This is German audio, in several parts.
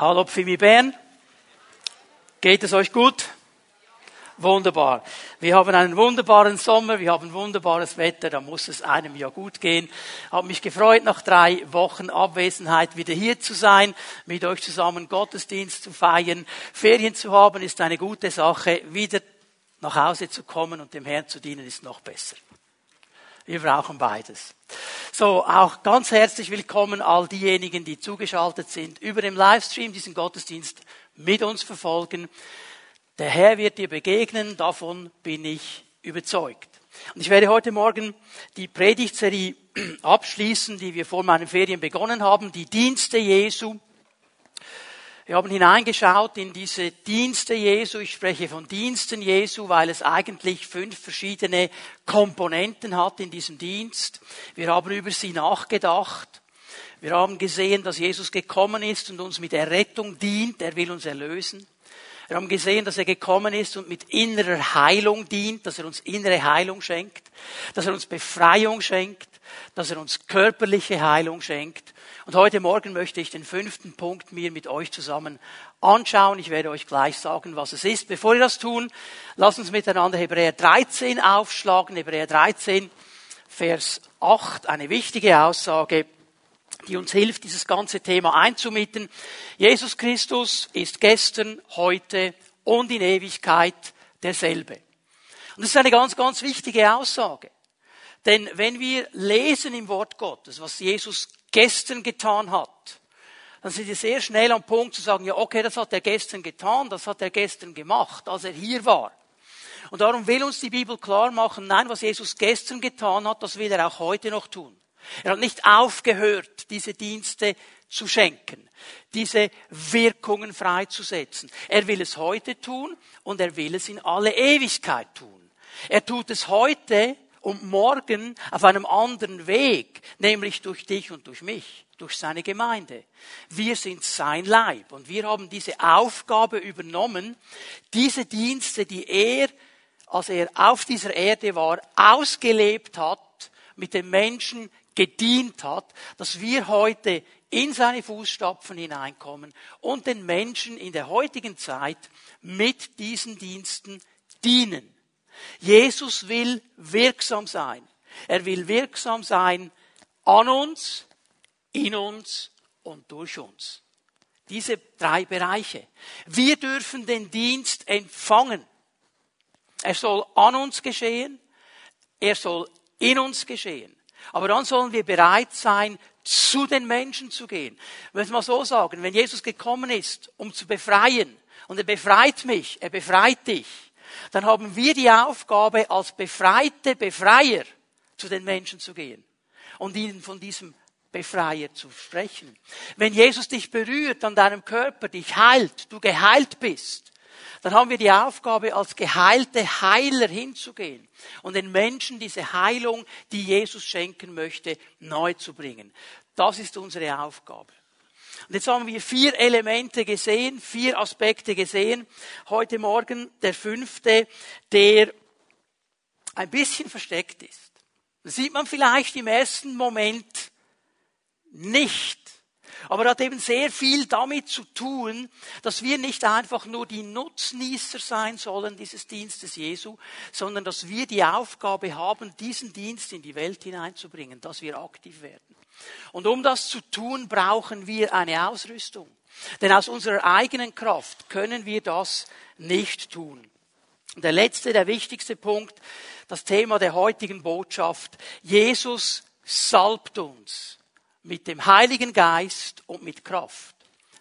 Hallo Pfimi Bern. Geht es euch gut? Wunderbar. Wir haben einen wunderbaren Sommer, wir haben wunderbares Wetter, da muss es einem ja gut gehen. Habe mich gefreut, nach drei Wochen Abwesenheit wieder hier zu sein, mit euch zusammen Gottesdienst zu feiern. Ferien zu haben ist eine gute Sache. Wieder nach Hause zu kommen und dem Herrn zu dienen ist noch besser. Wir brauchen beides. So, auch ganz herzlich willkommen all diejenigen, die zugeschaltet sind, über dem Livestream diesen Gottesdienst mit uns verfolgen. Der Herr wird dir begegnen, davon bin ich überzeugt. Und ich werde heute Morgen die Predigtserie abschließen, die wir vor meinen Ferien begonnen haben, die Dienste Jesu. Wir haben hineingeschaut in diese Dienste Jesu. Ich spreche von Diensten Jesu, weil es eigentlich fünf verschiedene Komponenten hat in diesem Dienst. Wir haben über sie nachgedacht. Wir haben gesehen, dass Jesus gekommen ist und uns mit Errettung dient. Er will uns erlösen. Wir haben gesehen, dass er gekommen ist und mit innerer Heilung dient, dass er uns innere Heilung schenkt, dass er uns Befreiung schenkt, dass er uns körperliche Heilung schenkt. Und heute Morgen möchte ich den fünften Punkt mir mit euch zusammen anschauen. Ich werde euch gleich sagen, was es ist. Bevor wir das tun, lasst uns miteinander Hebräer 13 aufschlagen. Hebräer 13, Vers 8, eine wichtige Aussage die uns hilft, dieses ganze Thema einzumitten. Jesus Christus ist gestern, heute und in Ewigkeit derselbe. Und das ist eine ganz, ganz wichtige Aussage. Denn wenn wir lesen im Wort Gottes, was Jesus gestern getan hat, dann sind wir sehr schnell am Punkt zu sagen, ja, okay, das hat er gestern getan, das hat er gestern gemacht, als er hier war. Und darum will uns die Bibel klar machen, nein, was Jesus gestern getan hat, das will er auch heute noch tun. Er hat nicht aufgehört, diese Dienste zu schenken, diese Wirkungen freizusetzen. Er will es heute tun und er will es in alle Ewigkeit tun. Er tut es heute und morgen auf einem anderen Weg, nämlich durch dich und durch mich, durch seine Gemeinde. Wir sind sein Leib und wir haben diese Aufgabe übernommen, diese Dienste, die er, als er auf dieser Erde war, ausgelebt hat, mit den Menschen gedient hat, dass wir heute in seine Fußstapfen hineinkommen und den Menschen in der heutigen Zeit mit diesen Diensten dienen. Jesus will wirksam sein. Er will wirksam sein an uns, in uns und durch uns. Diese drei Bereiche. Wir dürfen den Dienst empfangen. Er soll an uns geschehen, er soll in uns geschehen. Aber dann sollen wir bereit sein, zu den Menschen zu gehen. Ich muss mal so sagen, wenn Jesus gekommen ist, um zu befreien, und er befreit mich, er befreit dich, dann haben wir die Aufgabe, als befreite Befreier zu den Menschen zu gehen und ihnen von diesem Befreier zu sprechen. Wenn Jesus dich berührt an deinem Körper, dich heilt, du geheilt bist, dann haben wir die Aufgabe, als geheilte Heiler hinzugehen und den Menschen diese Heilung, die Jesus schenken möchte, neu zu bringen. Das ist unsere Aufgabe. Und jetzt haben wir vier Elemente gesehen, vier Aspekte gesehen. Heute Morgen der fünfte, der ein bisschen versteckt ist. Das sieht man vielleicht im ersten Moment nicht. Aber er hat eben sehr viel damit zu tun, dass wir nicht einfach nur die Nutznießer sein sollen dieses Dienstes Jesu, sondern dass wir die Aufgabe haben, diesen Dienst in die Welt hineinzubringen, dass wir aktiv werden. Und um das zu tun, brauchen wir eine Ausrüstung. Denn aus unserer eigenen Kraft können wir das nicht tun. Der letzte, der wichtigste Punkt, das Thema der heutigen Botschaft. Jesus salbt uns mit dem Heiligen Geist und mit Kraft,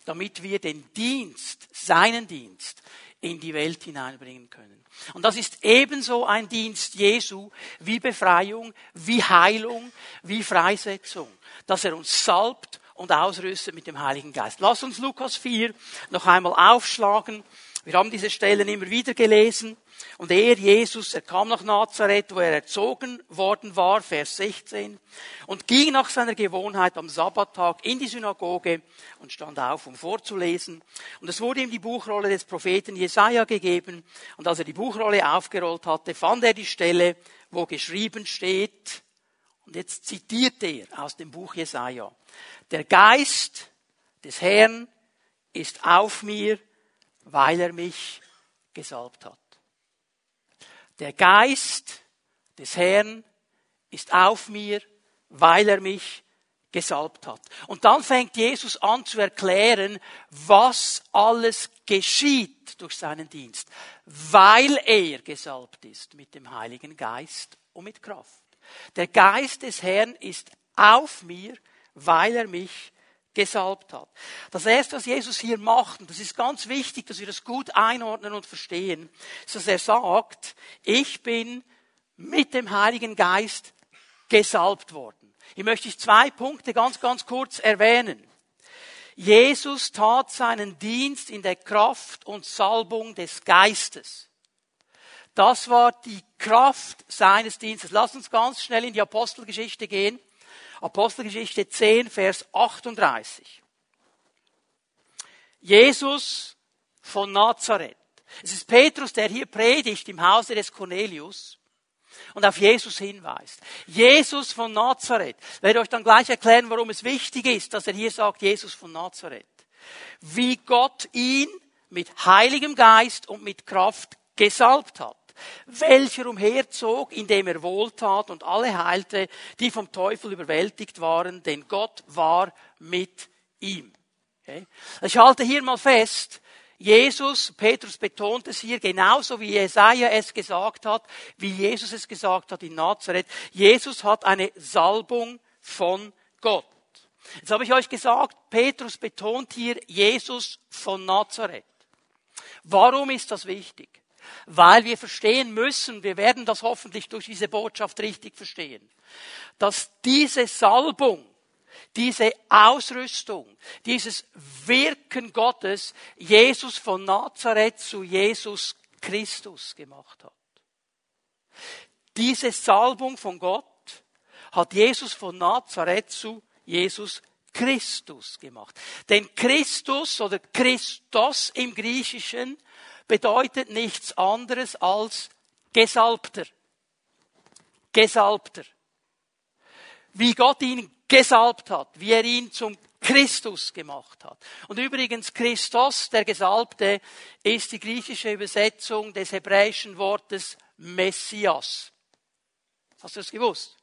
damit wir den Dienst, seinen Dienst, in die Welt hineinbringen können. Und das ist ebenso ein Dienst Jesu wie Befreiung, wie Heilung, wie Freisetzung, dass er uns salbt und ausrüstet mit dem Heiligen Geist. Lass uns Lukas 4 noch einmal aufschlagen. Wir haben diese Stellen immer wieder gelesen. Und er, Jesus, er kam nach Nazareth, wo er erzogen worden war, Vers 16, und ging nach seiner Gewohnheit am Sabbattag in die Synagoge und stand auf, um vorzulesen. Und es wurde ihm die Buchrolle des Propheten Jesaja gegeben. Und als er die Buchrolle aufgerollt hatte, fand er die Stelle, wo geschrieben steht, und jetzt zitiert er aus dem Buch Jesaja, der Geist des Herrn ist auf mir, weil er mich gesalbt hat. Der Geist des Herrn ist auf mir, weil er mich gesalbt hat. Und dann fängt Jesus an zu erklären, was alles geschieht durch seinen Dienst, weil er gesalbt ist mit dem Heiligen Geist und mit Kraft. Der Geist des Herrn ist auf mir, weil er mich gesalbt hat. Das erste, was Jesus hier macht, und das ist ganz wichtig, dass wir das gut einordnen und verstehen, ist, dass er sagt, ich bin mit dem Heiligen Geist gesalbt worden. Ich möchte zwei Punkte ganz, ganz kurz erwähnen. Jesus tat seinen Dienst in der Kraft und Salbung des Geistes. Das war die Kraft seines Dienstes. Lass uns ganz schnell in die Apostelgeschichte gehen. Apostelgeschichte 10, Vers 38. Jesus von Nazareth. Es ist Petrus, der hier predigt im Hause des Cornelius und auf Jesus hinweist. Jesus von Nazareth. Ich werde euch dann gleich erklären, warum es wichtig ist, dass er hier sagt, Jesus von Nazareth. Wie Gott ihn mit Heiligem Geist und mit Kraft gesalbt hat welcher umherzog, indem er wohltat und alle heilte, die vom Teufel überwältigt waren, denn Gott war mit ihm. Okay? Ich halte hier mal fest, Jesus, Petrus betont es hier genauso wie Jesaja es gesagt hat, wie Jesus es gesagt hat in Nazareth. Jesus hat eine Salbung von Gott. Jetzt habe ich euch gesagt, Petrus betont hier Jesus von Nazareth. Warum ist das wichtig? Weil wir verstehen müssen, wir werden das hoffentlich durch diese Botschaft richtig verstehen, dass diese Salbung, diese Ausrüstung, dieses Wirken Gottes Jesus von Nazareth zu Jesus Christus gemacht hat. Diese Salbung von Gott hat Jesus von Nazareth zu Jesus Christus gemacht. Denn Christus oder Christos im Griechischen bedeutet nichts anderes als Gesalbter. Gesalbter. Wie Gott ihn gesalbt hat, wie er ihn zum Christus gemacht hat. Und übrigens, Christos, der Gesalbte, ist die griechische Übersetzung des hebräischen Wortes Messias. Hast du das gewusst?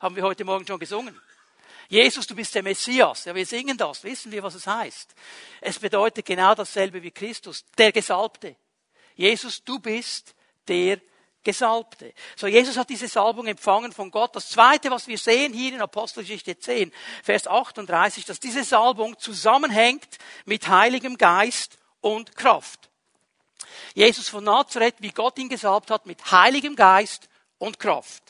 Haben wir heute Morgen schon gesungen. Jesus, du bist der Messias. Ja, wir singen das, wissen wir, was es heißt. Es bedeutet genau dasselbe wie Christus, der Gesalbte. Jesus, du bist der Gesalbte. So, Jesus hat diese Salbung empfangen von Gott. Das zweite, was wir sehen hier in Apostelgeschichte 10, Vers 38, dass diese Salbung zusammenhängt mit Heiligem Geist und Kraft. Jesus von Nazareth, wie Gott ihn gesalbt hat, mit Heiligem Geist und Kraft.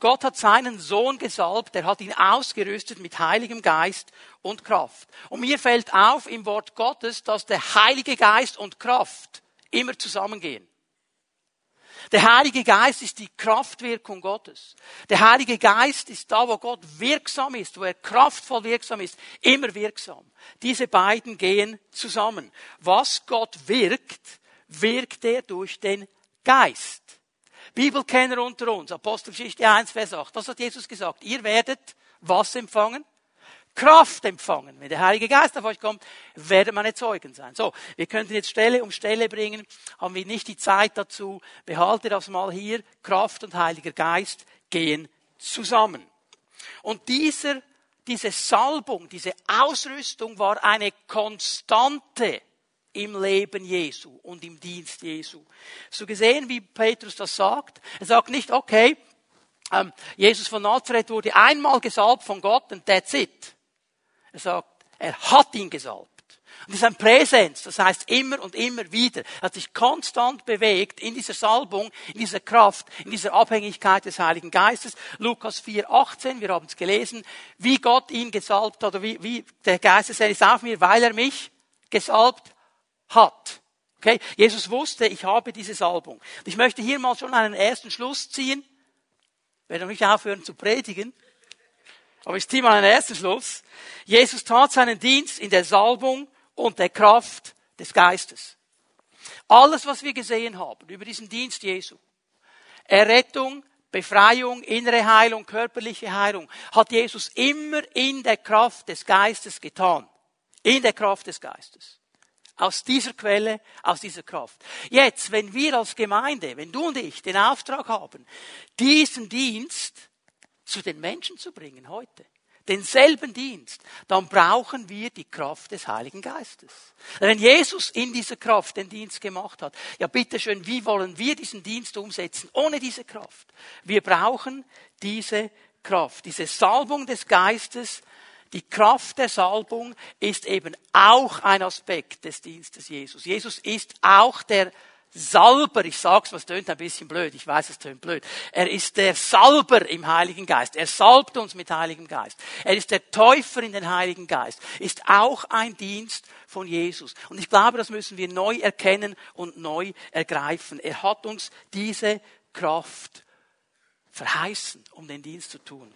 Gott hat seinen Sohn gesalbt, er hat ihn ausgerüstet mit Heiligem Geist und Kraft. Und mir fällt auf im Wort Gottes, dass der Heilige Geist und Kraft immer zusammengehen. Der Heilige Geist ist die Kraftwirkung Gottes. Der Heilige Geist ist da, wo Gott wirksam ist, wo er kraftvoll wirksam ist, immer wirksam. Diese beiden gehen zusammen. Was Gott wirkt, wirkt er durch den Geist. Bibelkenner unter uns, Apostelgeschichte 1, Vers 8. Das hat Jesus gesagt. Ihr werdet was empfangen? Kraft empfangen. Wenn der Heilige Geist auf euch kommt, werdet meine Zeugen sein. So, wir könnten jetzt Stelle um Stelle bringen, haben wir nicht die Zeit dazu. Behalte das mal hier. Kraft und Heiliger Geist gehen zusammen. Und dieser, diese Salbung, diese Ausrüstung war eine Konstante im Leben Jesu und im Dienst Jesu. So gesehen, wie Petrus das sagt. Er sagt nicht, okay, ähm, Jesus von Nazareth wurde einmal gesalbt von Gott und that's it. Er sagt, er hat ihn gesalbt. Und das ist ein Präsens, das heißt immer und immer wieder. Er hat sich konstant bewegt in dieser Salbung, in dieser Kraft, in dieser Abhängigkeit des Heiligen Geistes. Lukas 4, 18, wir haben es gelesen, wie Gott ihn gesalbt hat, oder wie, wie der Geist ist auf mir, weil er mich gesalbt hat. Okay? Jesus wusste, ich habe diese Salbung. Ich möchte hier mal schon einen ersten Schluss ziehen. Ich werde nicht aufhören zu predigen. Aber ich ziehe mal einen ersten Schluss. Jesus tat seinen Dienst in der Salbung und der Kraft des Geistes. Alles, was wir gesehen haben über diesen Dienst Jesu, Errettung, Befreiung, innere Heilung, körperliche Heilung, hat Jesus immer in der Kraft des Geistes getan. In der Kraft des Geistes. Aus dieser Quelle, aus dieser Kraft. Jetzt, wenn wir als Gemeinde, wenn du und ich den Auftrag haben, diesen Dienst zu den Menschen zu bringen heute, denselben Dienst, dann brauchen wir die Kraft des Heiligen Geistes. Wenn Jesus in dieser Kraft den Dienst gemacht hat, ja bitteschön, wie wollen wir diesen Dienst umsetzen ohne diese Kraft? Wir brauchen diese Kraft, diese Salbung des Geistes, die Kraft der Salbung ist eben auch ein Aspekt des Dienstes Jesus. Jesus ist auch der Salber, ich sag's, was tönt ein bisschen blöd, ich weiß, es tönt blöd. Er ist der Salber im Heiligen Geist. Er salbt uns mit Heiligem Geist. Er ist der Täufer in den Heiligen Geist. Ist auch ein Dienst von Jesus. Und ich glaube, das müssen wir neu erkennen und neu ergreifen. Er hat uns diese Kraft verheißen, um den Dienst zu tun.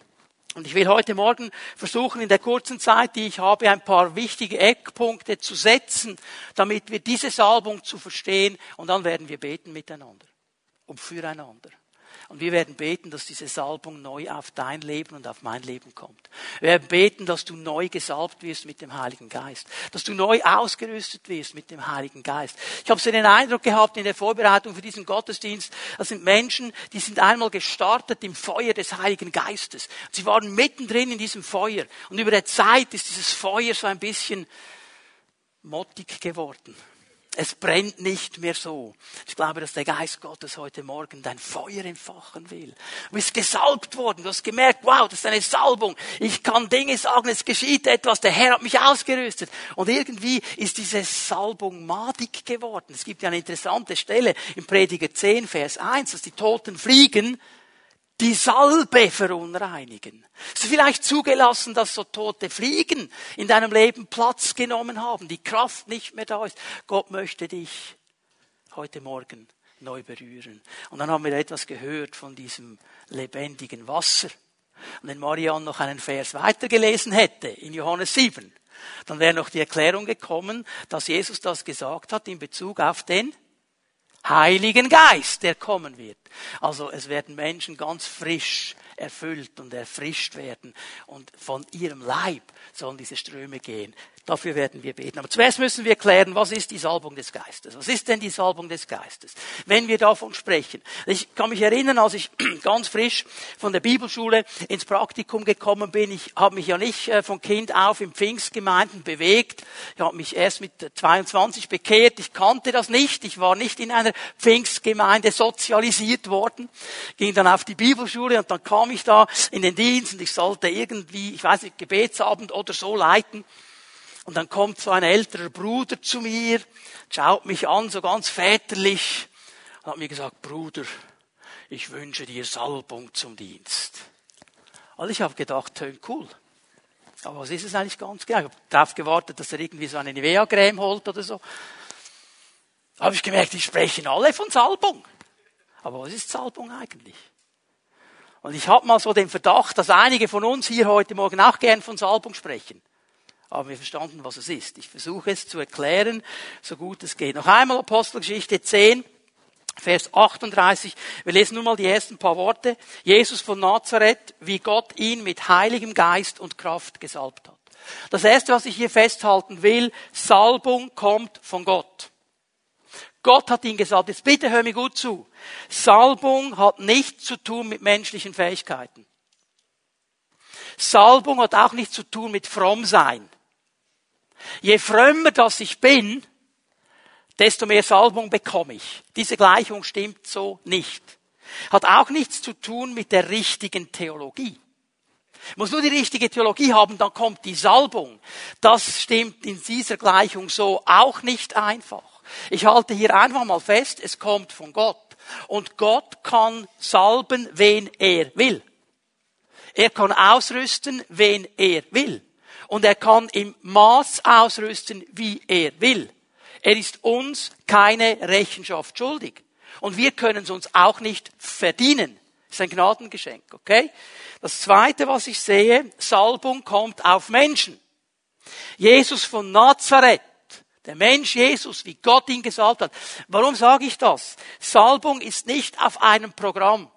Und ich will heute Morgen versuchen, in der kurzen Zeit, die ich habe, ein paar wichtige Eckpunkte zu setzen, damit wir diese Salbung zu verstehen und dann werden wir beten miteinander und füreinander. Und wir werden beten, dass diese Salbung neu auf dein Leben und auf mein Leben kommt. Wir werden beten, dass du neu gesalbt wirst mit dem Heiligen Geist. Dass du neu ausgerüstet wirst mit dem Heiligen Geist. Ich habe so den Eindruck gehabt in der Vorbereitung für diesen Gottesdienst, das sind Menschen, die sind einmal gestartet im Feuer des Heiligen Geistes. Sie waren mittendrin in diesem Feuer. Und über der Zeit ist dieses Feuer so ein bisschen mottig geworden. Es brennt nicht mehr so. Ich glaube, dass der Geist Gottes heute Morgen dein Feuer entfachen will. Du bist gesalbt worden. Du hast gemerkt, wow, das ist eine Salbung. Ich kann Dinge sagen, es geschieht etwas. Der Herr hat mich ausgerüstet. Und irgendwie ist diese Salbung madig geworden. Es gibt ja eine interessante Stelle im Prediger 10, Vers 1, dass die Toten fliegen die Salbe verunreinigen. Es ist vielleicht zugelassen, dass so tote Fliegen in deinem Leben Platz genommen haben, die Kraft nicht mehr da ist. Gott möchte dich heute Morgen neu berühren. Und dann haben wir etwas gehört von diesem lebendigen Wasser. Und wenn Marianne noch einen Vers weitergelesen hätte, in Johannes 7, dann wäre noch die Erklärung gekommen, dass Jesus das gesagt hat in Bezug auf den Heiligen Geist, der kommen wird. Also es werden Menschen ganz frisch erfüllt und erfrischt werden und von ihrem Leib sollen diese Ströme gehen. Dafür werden wir beten. Aber zuerst müssen wir klären, was ist die Salbung des Geistes? Was ist denn die Salbung des Geistes? Wenn wir davon sprechen. Ich kann mich erinnern, als ich ganz frisch von der Bibelschule ins Praktikum gekommen bin, ich habe mich ja nicht äh, von Kind auf in Pfingstgemeinden bewegt. Ich habe mich erst mit 22 bekehrt. Ich kannte das nicht. Ich war nicht in einer Pfingstgemeinde sozialisiert worden. Ging dann auf die Bibelschule und dann kam ich da in den Dienst und ich sollte irgendwie, ich weiß nicht, Gebetsabend oder so leiten. Und dann kommt so ein älterer Bruder zu mir, schaut mich an, so ganz väterlich, und hat mir gesagt, Bruder, ich wünsche dir Salbung zum Dienst. Also ich habe gedacht, tönt cool. Aber was ist es eigentlich ganz genau? Ich habe darauf gewartet, dass er irgendwie so eine Nivea-Creme holt oder so. Da habe ich gemerkt, die sprechen alle von Salbung. Aber was ist Salbung eigentlich? Und ich habe mal so den Verdacht, dass einige von uns hier heute Morgen auch gern von Salbung sprechen haben wir verstanden, was es ist. Ich versuche es zu erklären, so gut es geht. Noch einmal Apostelgeschichte 10, Vers 38. Wir lesen nur mal die ersten paar Worte. Jesus von Nazareth, wie Gott ihn mit heiligem Geist und Kraft gesalbt hat. Das erste, was ich hier festhalten will, Salbung kommt von Gott. Gott hat ihn gesalbt. Jetzt bitte hör mir gut zu. Salbung hat nichts zu tun mit menschlichen Fähigkeiten. Salbung hat auch nichts zu tun mit fromm sein. Je frömmer das ich bin, desto mehr Salbung bekomme ich. Diese Gleichung stimmt so nicht. Hat auch nichts zu tun mit der richtigen Theologie. Muss nur die richtige Theologie haben, dann kommt die Salbung. Das stimmt in dieser Gleichung so auch nicht einfach. Ich halte hier einfach mal fest, es kommt von Gott. Und Gott kann salben, wen er will. Er kann ausrüsten, wen er will und er kann im Maß ausrüsten, wie er will. Er ist uns keine Rechenschaft schuldig. Und wir können es uns auch nicht verdienen. Das ist ein Gnadengeschenk, okay? Das zweite, was ich sehe, Salbung kommt auf Menschen. Jesus von Nazareth, der Mensch Jesus, wie Gott ihn gesalbt hat. Warum sage ich das? Salbung ist nicht auf einem Programm.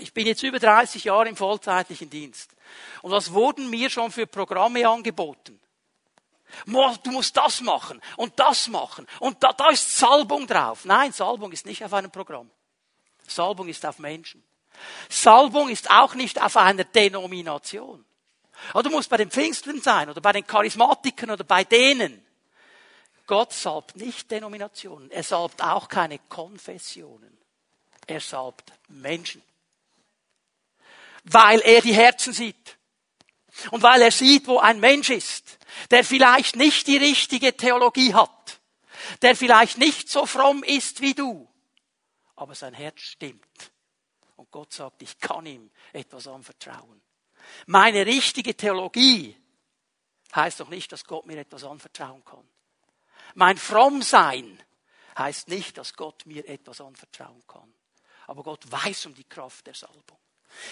Ich bin jetzt über 30 Jahre im vollzeitlichen Dienst. Und was wurden mir schon für Programme angeboten? Du musst das machen und das machen und da, da ist Salbung drauf. Nein, Salbung ist nicht auf einem Programm. Salbung ist auf Menschen. Salbung ist auch nicht auf einer Denomination. Oder du musst bei den Pfingstlern sein oder bei den Charismatikern oder bei denen. Gott salbt nicht Denominationen. Er salbt auch keine Konfessionen. Er salbt Menschen. Weil er die Herzen sieht. Und weil er sieht, wo ein Mensch ist, der vielleicht nicht die richtige Theologie hat, der vielleicht nicht so fromm ist wie du, aber sein Herz stimmt. Und Gott sagt, ich kann ihm etwas anvertrauen. Meine richtige Theologie heißt doch nicht, dass Gott mir etwas anvertrauen kann. Mein Frommsein heißt nicht, dass Gott mir etwas anvertrauen kann. Aber Gott weiß um die Kraft der Salbung.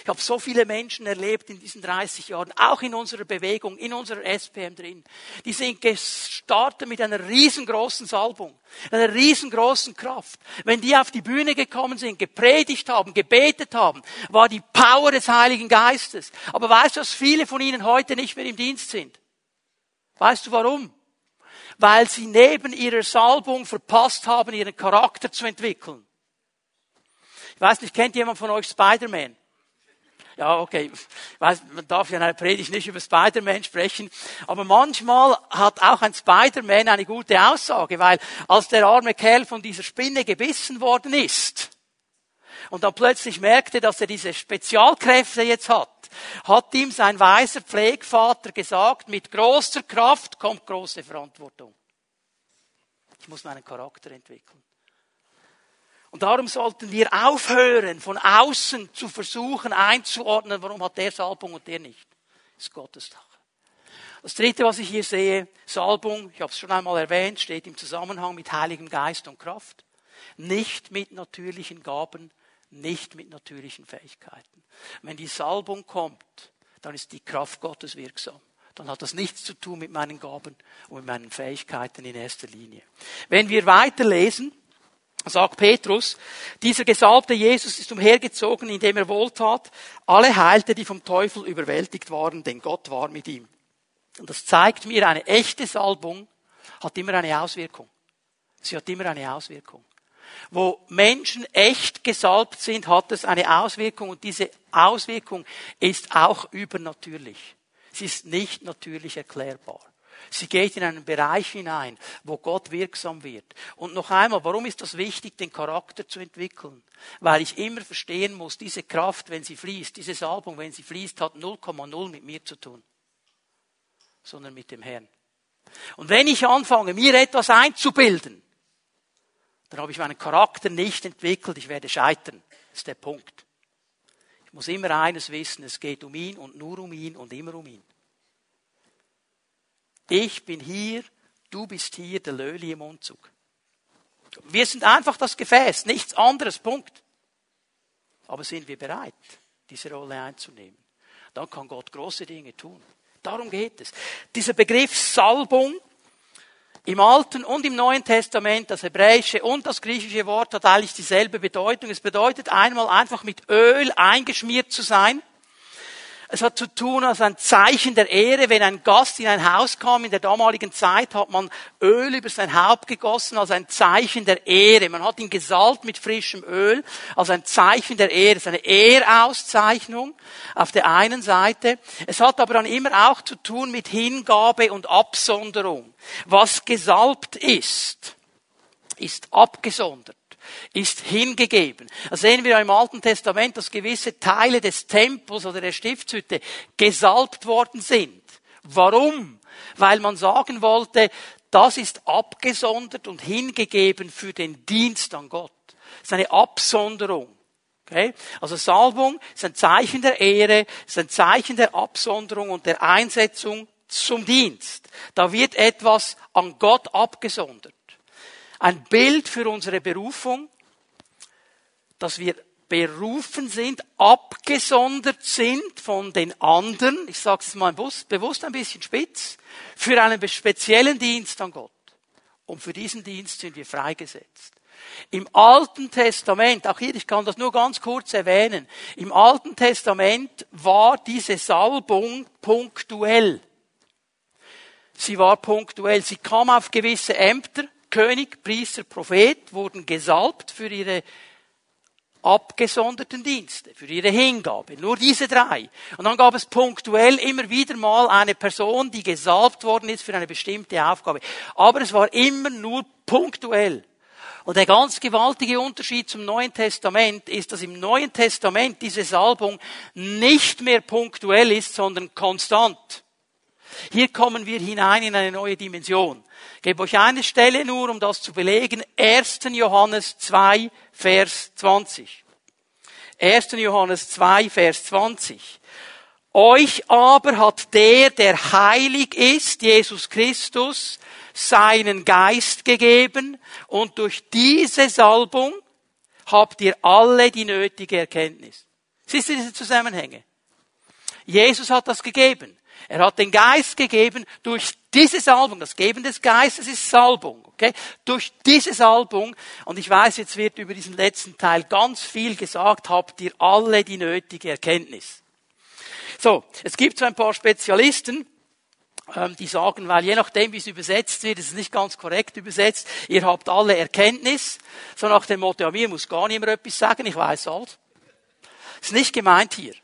Ich habe so viele Menschen erlebt in diesen 30 Jahren, auch in unserer Bewegung, in unserer SPM drin. Die sind gestartet mit einer riesengroßen Salbung, einer riesengroßen Kraft. Wenn die auf die Bühne gekommen sind, gepredigt haben, gebetet haben, war die Power des Heiligen Geistes. Aber weißt du, dass viele von ihnen heute nicht mehr im Dienst sind? Weißt du warum? Weil sie neben ihrer Salbung verpasst haben, ihren Charakter zu entwickeln. Ich weiß nicht, kennt jemand von euch Spider-Man? Ja, okay. Weiß, man darf ja in einer Predigt nicht über Spider-Man sprechen. Aber manchmal hat auch ein Spider-Man eine gute Aussage, weil als der arme Kerl von dieser Spinne gebissen worden ist und dann plötzlich merkte, dass er diese Spezialkräfte jetzt hat, hat ihm sein weiser Pflegvater gesagt, mit großer Kraft kommt große Verantwortung. Ich muss meinen Charakter entwickeln. Und darum sollten wir aufhören, von außen zu versuchen einzuordnen, warum hat der Salbung und der nicht. Das ist Gottes Sache. Das dritte, was ich hier sehe, Salbung, ich habe es schon einmal erwähnt, steht im Zusammenhang mit Heiligem Geist und Kraft. Nicht mit natürlichen Gaben, nicht mit natürlichen Fähigkeiten. Wenn die Salbung kommt, dann ist die Kraft Gottes wirksam. Dann hat das nichts zu tun mit meinen Gaben und mit meinen Fähigkeiten in erster Linie. Wenn wir weiterlesen, sagt Petrus, dieser gesalbte Jesus ist umhergezogen, indem er wohltat, alle heilte, die vom Teufel überwältigt waren, denn Gott war mit ihm. Und das zeigt mir, eine echte Salbung hat immer eine Auswirkung. Sie hat immer eine Auswirkung. Wo Menschen echt gesalbt sind, hat es eine Auswirkung und diese Auswirkung ist auch übernatürlich. Sie ist nicht natürlich erklärbar. Sie geht in einen Bereich hinein, wo Gott wirksam wird. Und noch einmal, warum ist das wichtig, den Charakter zu entwickeln? Weil ich immer verstehen muss, diese Kraft, wenn sie fließt, diese Salbung, wenn sie fließt, hat 0,0 mit mir zu tun, sondern mit dem Herrn. Und wenn ich anfange, mir etwas einzubilden, dann habe ich meinen Charakter nicht entwickelt, ich werde scheitern. Das ist der Punkt. Ich muss immer eines wissen, es geht um ihn und nur um ihn und immer um ihn. Ich bin hier, du bist hier, der Löli im Umzug. Wir sind einfach das Gefäß, nichts anderes, Punkt. Aber sind wir bereit, diese Rolle einzunehmen? Dann kann Gott große Dinge tun. Darum geht es. Dieser Begriff Salbung im Alten und im Neuen Testament, das hebräische und das griechische Wort hat eigentlich dieselbe Bedeutung. Es bedeutet einmal einfach mit Öl eingeschmiert zu sein. Es hat zu tun als ein Zeichen der Ehre. Wenn ein Gast in ein Haus kam, in der damaligen Zeit hat man Öl über sein Haupt gegossen als ein Zeichen der Ehre. Man hat ihn gesalbt mit frischem Öl als ein Zeichen der Ehre. Es ist eine Ehrauszeichnung auf der einen Seite. Es hat aber dann immer auch zu tun mit Hingabe und Absonderung. Was gesalbt ist, ist abgesondert ist hingegeben. Da sehen wir im Alten Testament, dass gewisse Teile des Tempels oder der Stiftshütte gesalbt worden sind. Warum? Weil man sagen wollte, das ist abgesondert und hingegeben für den Dienst an Gott. Das ist eine Absonderung. Okay? Also Salbung ist ein Zeichen der Ehre, ist ein Zeichen der Absonderung und der Einsetzung zum Dienst. Da wird etwas an Gott abgesondert ein Bild für unsere Berufung, dass wir berufen sind, abgesondert sind von den anderen, ich sage es mal bewusst ein bisschen spitz, für einen speziellen Dienst an Gott. Und für diesen Dienst sind wir freigesetzt. Im Alten Testament, auch hier, ich kann das nur ganz kurz erwähnen, im Alten Testament war diese Salbung punktuell. Sie war punktuell. Sie kam auf gewisse Ämter, König, Priester, Prophet, wurden gesalbt für ihre abgesonderten Dienste, für ihre Hingabe. Nur diese drei. Und dann gab es punktuell immer wieder mal eine Person, die gesalbt worden ist für eine bestimmte Aufgabe. Aber es war immer nur punktuell. Und der ganz gewaltige Unterschied zum Neuen Testament ist, dass im Neuen Testament diese Salbung nicht mehr punktuell ist, sondern konstant. Hier kommen wir hinein in eine neue Dimension. Ich gebe euch eine Stelle nur, um das zu belegen. 1. Johannes 2, Vers 20. 1. Johannes 2, Vers 20. Euch aber hat der, der heilig ist, Jesus Christus, seinen Geist gegeben und durch diese Salbung habt ihr alle die nötige Erkenntnis. Siehst du diese Zusammenhänge? Jesus hat das gegeben. Er hat den Geist gegeben durch diese Salbung. Das Geben des Geistes ist Salbung, okay? Durch diese Salbung. Und ich weiß, jetzt wird über diesen letzten Teil ganz viel gesagt, habt ihr alle die nötige Erkenntnis. So, es gibt so ein paar Spezialisten, ähm, die sagen, weil je nachdem, wie es übersetzt wird, ist es nicht ganz korrekt übersetzt, ihr habt alle Erkenntnis, so nach dem Motto, ja, mir muss gar niemand etwas sagen, ich weiß alles. Ist nicht gemeint hier.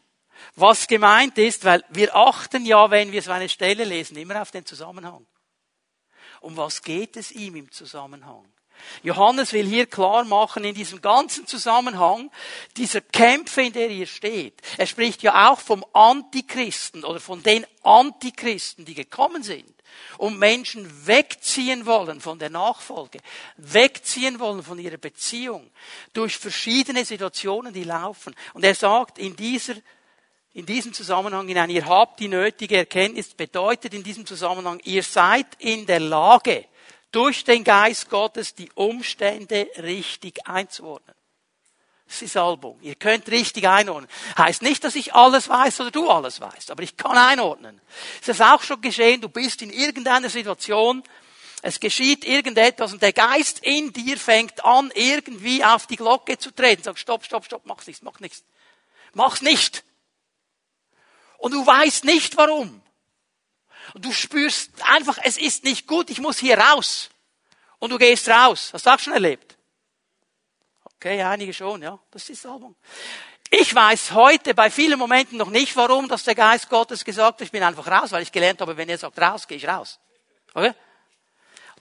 Was gemeint ist, weil wir achten ja, wenn wir so eine Stelle lesen, immer auf den Zusammenhang. Um was geht es ihm im Zusammenhang? Johannes will hier klar machen, in diesem ganzen Zusammenhang dieser Kämpfe, in der ihr steht. Er spricht ja auch vom Antichristen oder von den Antichristen, die gekommen sind und Menschen wegziehen wollen von der Nachfolge, wegziehen wollen von ihrer Beziehung durch verschiedene Situationen, die laufen. Und er sagt, in dieser in diesem Zusammenhang hinein, ihr habt die nötige Erkenntnis, bedeutet in diesem Zusammenhang, ihr seid in der Lage, durch den Geist Gottes die Umstände richtig einzuordnen. Das ist Salbung. Ihr könnt richtig einordnen. Heißt nicht, dass ich alles weiß oder du alles weißt, aber ich kann einordnen. Es ist auch schon geschehen, du bist in irgendeiner Situation, es geschieht irgendetwas und der Geist in dir fängt an, irgendwie auf die Glocke zu treten. Sag, stopp, stopp, stopp, mach's nicht, mach nichts. Mach's nicht. Und du weißt nicht warum. Und du spürst einfach, es ist nicht gut, ich muss hier raus. Und du gehst raus. Hast du auch schon erlebt? Okay, einige schon, ja. Das ist Salbung. Ich weiß heute bei vielen Momenten noch nicht, warum, dass der Geist Gottes gesagt hat, ich bin einfach raus, weil ich gelernt habe, wenn er sagt raus, gehe ich raus. Okay?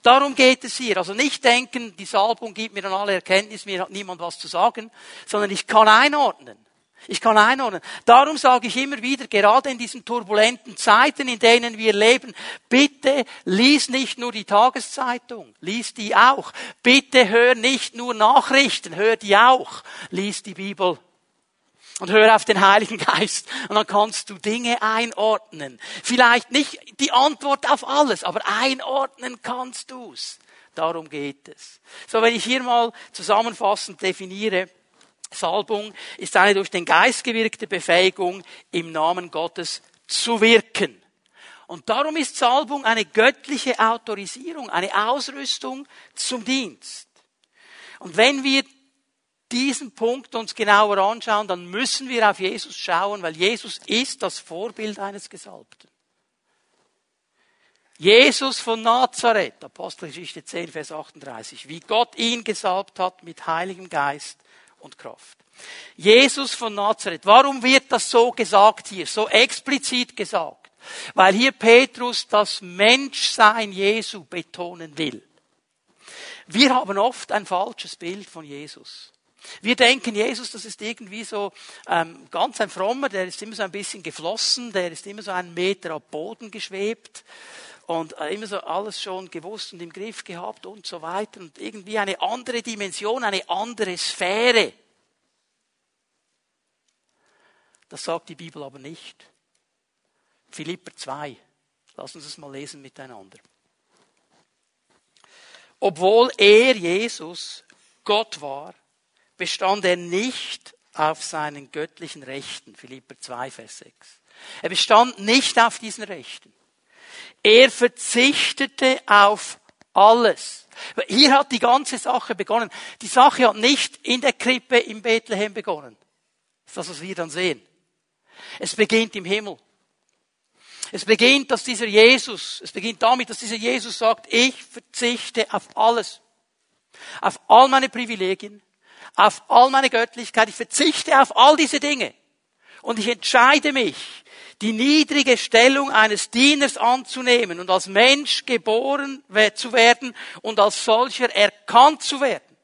Darum geht es hier. Also nicht denken, die Salbung gibt mir dann alle Erkenntnis, mir hat niemand was zu sagen, sondern ich kann einordnen. Ich kann einordnen. Darum sage ich immer wieder, gerade in diesen turbulenten Zeiten, in denen wir leben, bitte lies nicht nur die Tageszeitung, lies die auch. Bitte hör nicht nur Nachrichten, hör die auch. Lies die Bibel. Und hör auf den Heiligen Geist. Und dann kannst du Dinge einordnen. Vielleicht nicht die Antwort auf alles, aber einordnen kannst du's. Darum geht es. So, wenn ich hier mal zusammenfassend definiere, Salbung ist eine durch den Geist gewirkte Befähigung, im Namen Gottes zu wirken. Und darum ist Salbung eine göttliche Autorisierung, eine Ausrüstung zum Dienst. Und wenn wir diesen Punkt uns genauer anschauen, dann müssen wir auf Jesus schauen, weil Jesus ist das Vorbild eines Gesalbten. Jesus von Nazareth, Apostelgeschichte 10, Vers 38, wie Gott ihn gesalbt hat mit Heiligem Geist und Kraft. Jesus von Nazareth. Warum wird das so gesagt hier, so explizit gesagt? Weil hier Petrus das Menschsein Jesu betonen will. Wir haben oft ein falsches Bild von Jesus. Wir denken, Jesus, das ist irgendwie so ähm, ganz ein frommer, der ist immer so ein bisschen geflossen, der ist immer so einen Meter ab Boden geschwebt und äh, immer so alles schon gewusst und im Griff gehabt und so weiter und irgendwie eine andere Dimension, eine andere Sphäre. Das sagt die Bibel aber nicht. Philipper 2. Lass uns es mal lesen miteinander. Obwohl er, Jesus, Gott war, bestand er nicht auf seinen göttlichen Rechten. Philipper 2, Vers 6. Er bestand nicht auf diesen Rechten. Er verzichtete auf alles. Hier hat die ganze Sache begonnen. Die Sache hat nicht in der Krippe in Bethlehem begonnen. Das ist das, was wir dann sehen. Es beginnt im Himmel. Es beginnt, dass dieser Jesus, es beginnt damit, dass dieser Jesus sagt, ich verzichte auf alles. Auf all meine Privilegien, auf all meine Göttlichkeit, ich verzichte auf all diese Dinge. Und ich entscheide mich, die niedrige Stellung eines Dieners anzunehmen und als Mensch geboren zu werden und als solcher erkannt zu werden.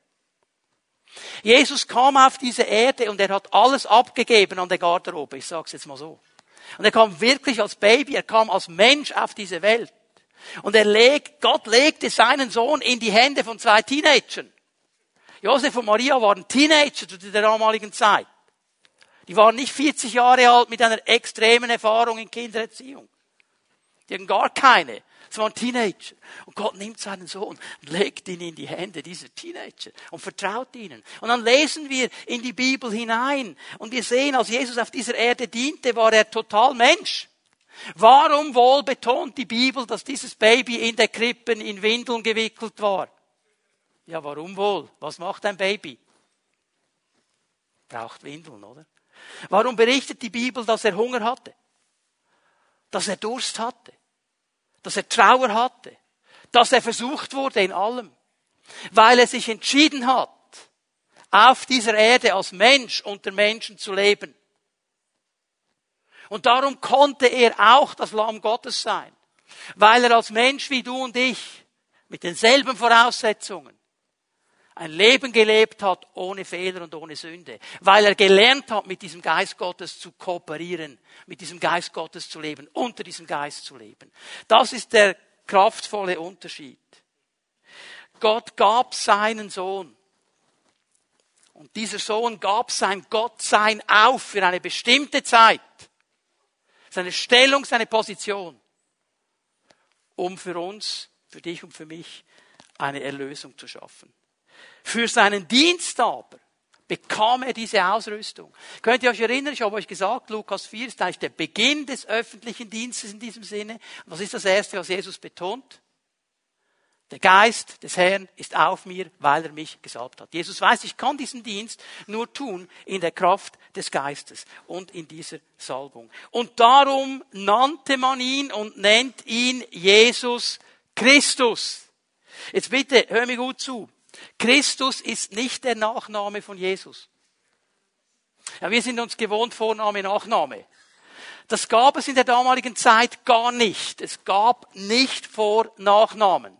Jesus kam auf diese Erde und er hat alles abgegeben an der Garderobe, ich sag's jetzt mal so. Und er kam wirklich als Baby, er kam als Mensch auf diese Welt. Und er legt, Gott legte seinen Sohn in die Hände von zwei Teenagern. Josef und Maria waren Teenager zu der damaligen Zeit. Die waren nicht 40 Jahre alt mit einer extremen Erfahrung in Kindererziehung. Die hatten gar keine. Es waren Teenager. Und Gott nimmt seinen Sohn und legt ihn in die Hände dieser Teenager und vertraut ihnen. Und dann lesen wir in die Bibel hinein und wir sehen, als Jesus auf dieser Erde diente, war er total Mensch. Warum wohl betont die Bibel, dass dieses Baby in der Krippen in Windeln gewickelt war? Ja, warum wohl? Was macht ein Baby? Braucht Windeln, oder? Warum berichtet die Bibel, dass er Hunger hatte? Dass er Durst hatte? dass er Trauer hatte, dass er versucht wurde in allem, weil er sich entschieden hat, auf dieser Erde als Mensch unter Menschen zu leben. Und darum konnte er auch das Lamm Gottes sein, weil er als Mensch wie du und ich mit denselben Voraussetzungen ein Leben gelebt hat ohne Fehler und ohne Sünde, weil er gelernt hat, mit diesem Geist Gottes zu kooperieren, mit diesem Geist Gottes zu leben, unter diesem Geist zu leben. Das ist der kraftvolle Unterschied. Gott gab seinen Sohn. Und dieser Sohn gab sein Gottsein auf für eine bestimmte Zeit. Seine Stellung, seine Position. Um für uns, für dich und für mich eine Erlösung zu schaffen. Für seinen Dienst aber bekam er diese Ausrüstung. Könnt ihr euch erinnern, ich habe euch gesagt, Lukas 4 ist eigentlich der Beginn des öffentlichen Dienstes in diesem Sinne. Was ist das Erste, was Jesus betont? Der Geist des Herrn ist auf mir, weil er mich gesalbt hat. Jesus weiß, ich kann diesen Dienst nur tun in der Kraft des Geistes und in dieser Salbung. Und darum nannte man ihn und nennt ihn Jesus Christus. Jetzt bitte, hör mir gut zu. Christus ist nicht der Nachname von Jesus. Ja, wir sind uns gewohnt, Vorname, Nachname. Das gab es in der damaligen Zeit gar nicht. Es gab nicht Vor-, Nachnamen.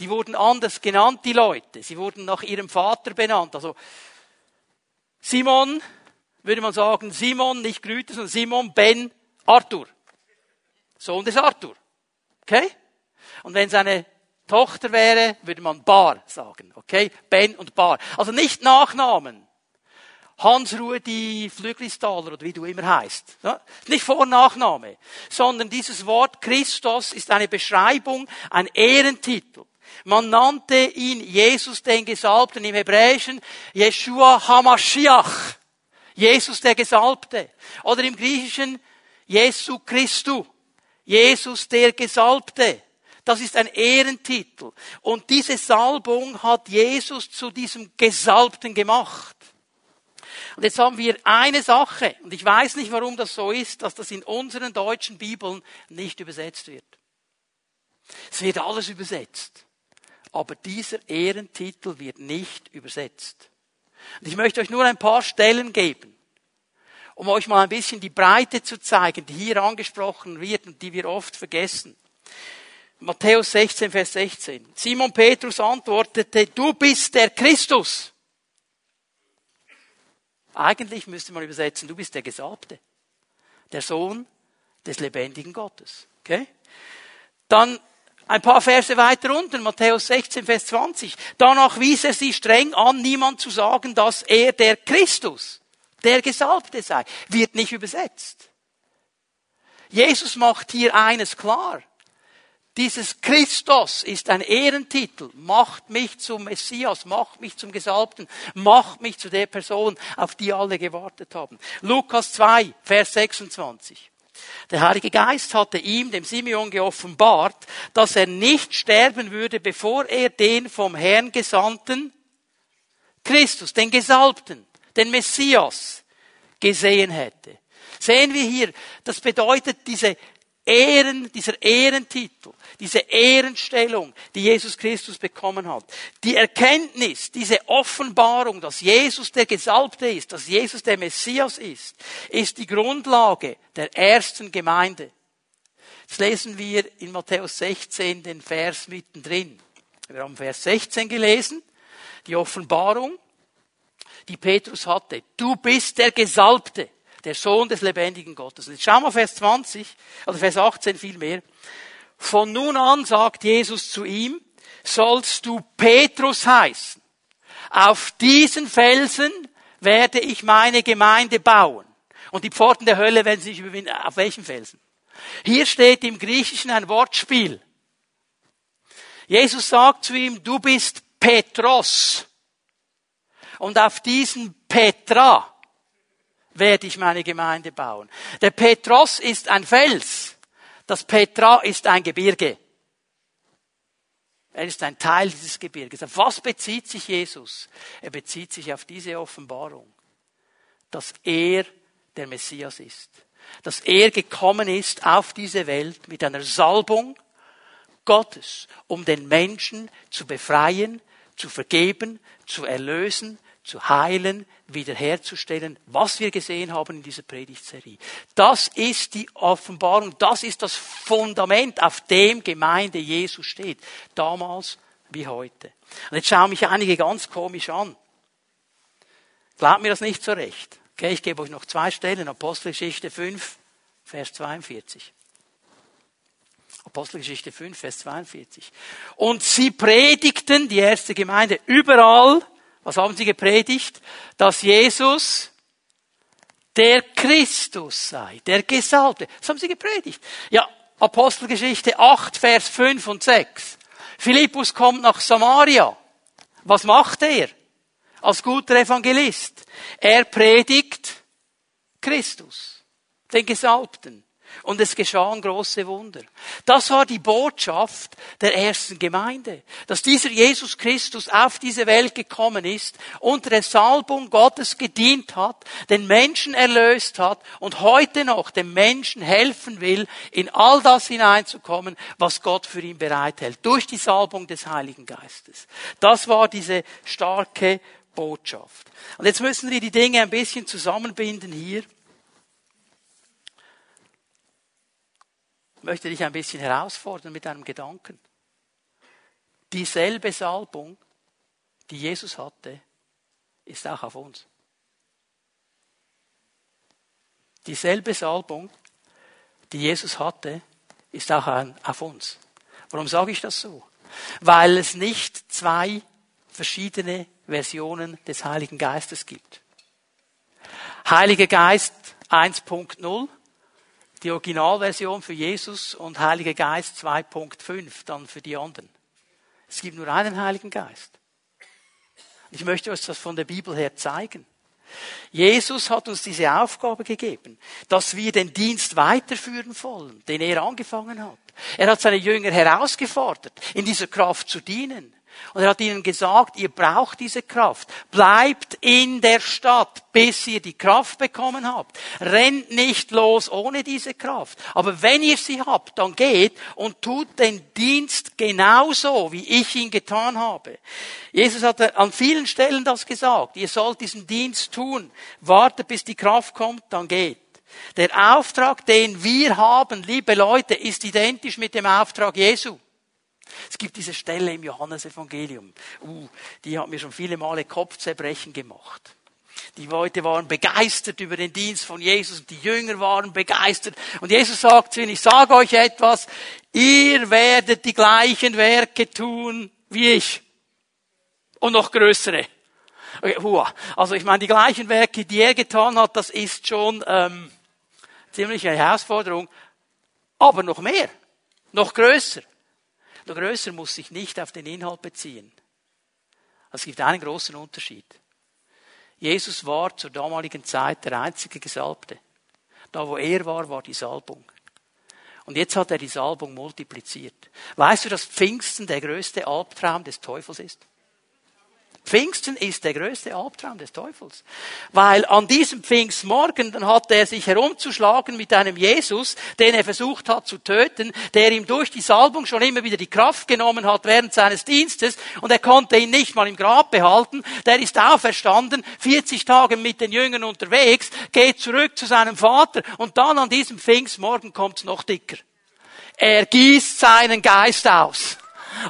Die wurden anders genannt, die Leute. Sie wurden nach ihrem Vater benannt. Also, Simon, würde man sagen, Simon, nicht Grüte, sondern Simon Ben Arthur. Sohn des Arthur. Okay? Und wenn seine Tochter wäre, würde man Bar sagen. Okay? Ben und Bar. Also nicht Nachnamen. Hans Rudi Flüglistaler oder wie du immer heißt. Nicht Vor- und Nachname. Sondern dieses Wort Christus ist eine Beschreibung, ein Ehrentitel. Man nannte ihn Jesus den Gesalbten im Hebräischen Yeshua Hamashiach. Jesus der Gesalbte. Oder im Griechischen Jesu Christu. Jesus der Gesalbte. Das ist ein Ehrentitel. Und diese Salbung hat Jesus zu diesem Gesalbten gemacht. Und jetzt haben wir eine Sache, und ich weiß nicht, warum das so ist, dass das in unseren deutschen Bibeln nicht übersetzt wird. Es wird alles übersetzt. Aber dieser Ehrentitel wird nicht übersetzt. Und ich möchte euch nur ein paar Stellen geben, um euch mal ein bisschen die Breite zu zeigen, die hier angesprochen wird und die wir oft vergessen. Matthäus 16, Vers 16. Simon Petrus antwortete, du bist der Christus. Eigentlich müsste man übersetzen, du bist der Gesalbte. Der Sohn des lebendigen Gottes. Okay? Dann ein paar Verse weiter unten, Matthäus 16, Vers 20. Danach wies er sie streng an, niemand zu sagen, dass er der Christus, der Gesalbte sei. Wird nicht übersetzt. Jesus macht hier eines klar. Dieses Christus ist ein Ehrentitel, macht mich zum Messias, macht mich zum Gesalbten, macht mich zu der Person, auf die alle gewartet haben. Lukas 2, Vers 26. Der Heilige Geist hatte ihm, dem Simeon, geoffenbart, dass er nicht sterben würde, bevor er den vom Herrn Gesandten Christus, den Gesalbten, den Messias gesehen hätte. Sehen wir hier, das bedeutet diese Ehren, dieser Ehrentitel, diese Ehrenstellung, die Jesus Christus bekommen hat, die Erkenntnis, diese Offenbarung, dass Jesus der Gesalbte ist, dass Jesus der Messias ist, ist die Grundlage der ersten Gemeinde. Jetzt lesen wir in Matthäus 16 den Vers mittendrin. Wir haben Vers 16 gelesen, die Offenbarung, die Petrus hatte. Du bist der Gesalbte der Sohn des lebendigen Gottes. Und jetzt schauen wir Vers 20, oder Vers 18 vielmehr. Von nun an sagt Jesus zu ihm, sollst du Petrus heißen. Auf diesen Felsen werde ich meine Gemeinde bauen. Und die Pforten der Hölle werden sich überwinden. Auf welchen Felsen? Hier steht im Griechischen ein Wortspiel. Jesus sagt zu ihm, du bist Petros. Und auf diesen Petra werde ich meine Gemeinde bauen. Der Petros ist ein Fels. Das Petra ist ein Gebirge. Er ist ein Teil dieses Gebirges. Auf was bezieht sich Jesus? Er bezieht sich auf diese Offenbarung, dass er der Messias ist. Dass er gekommen ist auf diese Welt mit einer Salbung Gottes, um den Menschen zu befreien, zu vergeben, zu erlösen, zu heilen, wiederherzustellen, was wir gesehen haben in dieser Predigtserie. Das ist die Offenbarung, das ist das Fundament, auf dem Gemeinde Jesu steht. Damals wie heute. Und jetzt schauen mich einige ganz komisch an. Glaubt mir das nicht so recht. Okay, ich gebe euch noch zwei Stellen. Apostelgeschichte 5, Vers 42. Apostelgeschichte 5, Vers 42. Und sie predigten, die erste Gemeinde, überall was haben sie gepredigt? Dass Jesus der Christus sei, der Gesalbte. Das haben sie gepredigt. Ja, Apostelgeschichte 8, Vers 5 und 6. Philippus kommt nach Samaria. Was macht er? Als guter Evangelist. Er predigt Christus, den Gesalbten und es geschahen große Wunder. Das war die Botschaft der ersten Gemeinde, dass dieser Jesus Christus auf diese Welt gekommen ist, unter der Salbung Gottes gedient hat, den Menschen erlöst hat und heute noch dem Menschen helfen will, in all das hineinzukommen, was Gott für ihn bereithält, durch die Salbung des Heiligen Geistes. Das war diese starke Botschaft. Und jetzt müssen wir die Dinge ein bisschen zusammenbinden hier. Möchte dich ein bisschen herausfordern mit einem Gedanken. Dieselbe Salbung, die Jesus hatte, ist auch auf uns. Dieselbe Salbung, die Jesus hatte, ist auch auf uns. Warum sage ich das so? Weil es nicht zwei verschiedene Versionen des Heiligen Geistes gibt. Heiliger Geist 1.0 die Originalversion für Jesus und Heiliger Geist 2.5 dann für die anderen. Es gibt nur einen Heiligen Geist. Ich möchte euch das von der Bibel her zeigen. Jesus hat uns diese Aufgabe gegeben, dass wir den Dienst weiterführen wollen, den er angefangen hat. Er hat seine Jünger herausgefordert, in dieser Kraft zu dienen. Und er hat ihnen gesagt, ihr braucht diese Kraft. Bleibt in der Stadt, bis ihr die Kraft bekommen habt. Rennt nicht los ohne diese Kraft. Aber wenn ihr sie habt, dann geht und tut den Dienst genauso, wie ich ihn getan habe. Jesus hat an vielen Stellen das gesagt. Ihr sollt diesen Dienst tun. Wartet, bis die Kraft kommt, dann geht. Der Auftrag, den wir haben, liebe Leute, ist identisch mit dem Auftrag Jesu. Es gibt diese Stelle im Johannesevangelium. Uh, die hat mir schon viele Male Kopfzerbrechen gemacht. Die Leute waren begeistert über den Dienst von Jesus und die Jünger waren begeistert. Und Jesus sagt zu ihnen, ich sage euch etwas, ihr werdet die gleichen Werke tun wie ich. Und noch größere. Okay, hua. Also ich meine, die gleichen Werke, die er getan hat, das ist schon ähm, ziemlich eine Herausforderung. Aber noch mehr, noch größer. Der größer muss sich nicht auf den Inhalt beziehen. Es gibt einen großen Unterschied. Jesus war zur damaligen Zeit der einzige Gesalbte. Da, wo er war, war die Salbung. Und jetzt hat er die Salbung multipliziert. Weißt du, dass Pfingsten der größte Albtraum des Teufels ist? Pfingsten ist der größte Albtraum des Teufels. Weil an diesem Pfingstmorgen, dann hat er sich herumzuschlagen mit einem Jesus, den er versucht hat zu töten, der ihm durch die Salbung schon immer wieder die Kraft genommen hat während seines Dienstes und er konnte ihn nicht mal im Grab behalten. Der ist auferstanden, 40 Tage mit den Jüngern unterwegs, geht zurück zu seinem Vater und dann an diesem Pfingstmorgen kommt's noch dicker. Er gießt seinen Geist aus.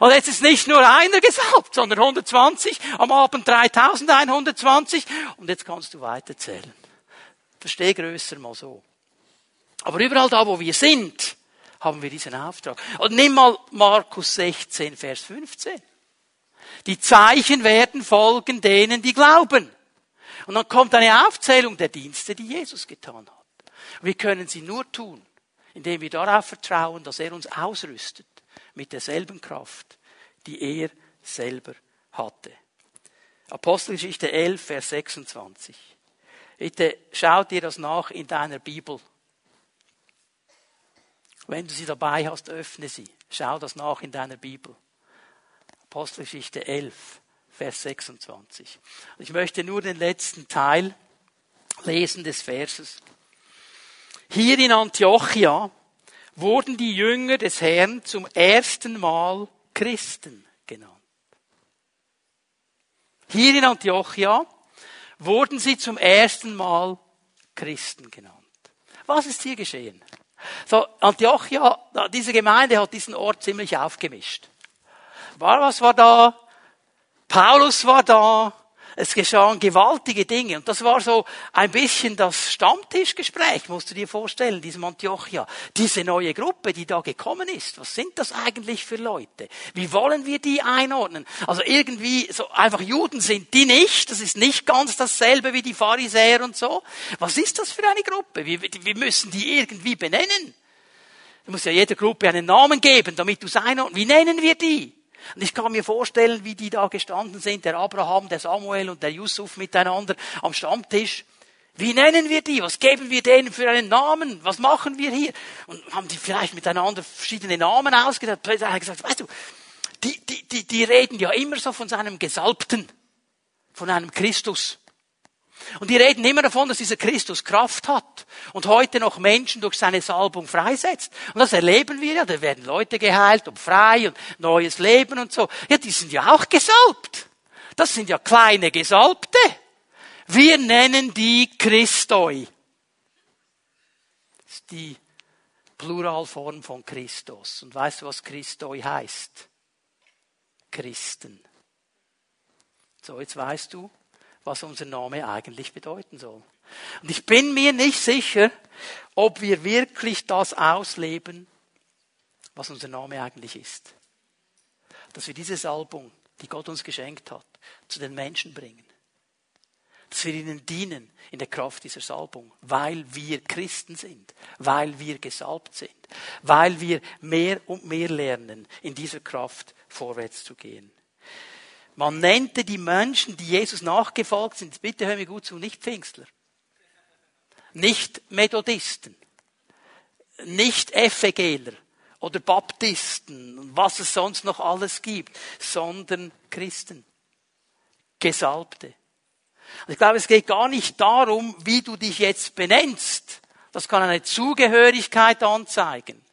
Und jetzt ist nicht nur einer gesalbt, sondern 120, am Abend 3120 und jetzt kannst du weiterzählen. Versteh größer mal so. Aber überall da, wo wir sind, haben wir diesen Auftrag. Und nimm mal Markus 16, Vers 15. Die Zeichen werden folgen denen, die glauben. Und dann kommt eine Aufzählung der Dienste, die Jesus getan hat. Wir können sie nur tun, indem wir darauf vertrauen, dass er uns ausrüstet mit derselben Kraft, die er selber hatte. Apostelgeschichte 11, Vers 26. Bitte schau dir das nach in deiner Bibel. Wenn du sie dabei hast, öffne sie. Schau das nach in deiner Bibel. Apostelgeschichte 11, Vers 26. Ich möchte nur den letzten Teil lesen des Verses. Hier in Antiochia wurden die Jünger des Herrn zum ersten Mal Christen genannt. Hier in Antiochia wurden sie zum ersten Mal Christen genannt. Was ist hier geschehen? So, Antiochia, diese Gemeinde hat diesen Ort ziemlich aufgemischt. was war da? Paulus war da, es geschahen gewaltige Dinge. Und das war so ein bisschen das Stammtischgespräch, musst du dir vorstellen, diesem Antiochia. Diese neue Gruppe, die da gekommen ist. Was sind das eigentlich für Leute? Wie wollen wir die einordnen? Also irgendwie so einfach Juden sind die nicht. Das ist nicht ganz dasselbe wie die Pharisäer und so. Was ist das für eine Gruppe? Wir, wir müssen die irgendwie benennen. Du musst ja jeder Gruppe einen Namen geben, damit du es einordnen. Wie nennen wir die? Und ich kann mir vorstellen, wie die da gestanden sind, der Abraham, der Samuel und der Yusuf miteinander am Stammtisch. Wie nennen wir die? Was geben wir denen für einen Namen? Was machen wir hier? Und haben die vielleicht miteinander verschiedene Namen ausgedacht? Plötzlich hat er gesagt, weißt du, die, die, die, die reden ja immer so von seinem Gesalbten, von einem Christus. Und die reden immer davon, dass dieser Christus Kraft hat und heute noch Menschen durch seine Salbung freisetzt. Und das erleben wir ja, da werden Leute geheilt und frei und neues Leben und so. Ja, die sind ja auch gesalbt. Das sind ja kleine Gesalbte. Wir nennen die Christoi. Das ist die Pluralform von Christus. Und weißt du, was Christoi heißt? Christen. So, jetzt weißt du, was unser Name eigentlich bedeuten soll. Und ich bin mir nicht sicher, ob wir wirklich das ausleben, was unser Name eigentlich ist. Dass wir diese Salbung, die Gott uns geschenkt hat, zu den Menschen bringen. Dass wir ihnen dienen in der Kraft dieser Salbung, weil wir Christen sind, weil wir gesalbt sind, weil wir mehr und mehr lernen, in dieser Kraft vorwärts zu gehen. Man nannte die Menschen, die Jesus nachgefolgt sind, bitte hör mir gut zu, nicht Pfingstler, nicht Methodisten, nicht FEGler oder Baptisten und was es sonst noch alles gibt, sondern Christen, Gesalbte. Ich glaube, es geht gar nicht darum, wie du dich jetzt benennst. Das kann eine Zugehörigkeit anzeigen.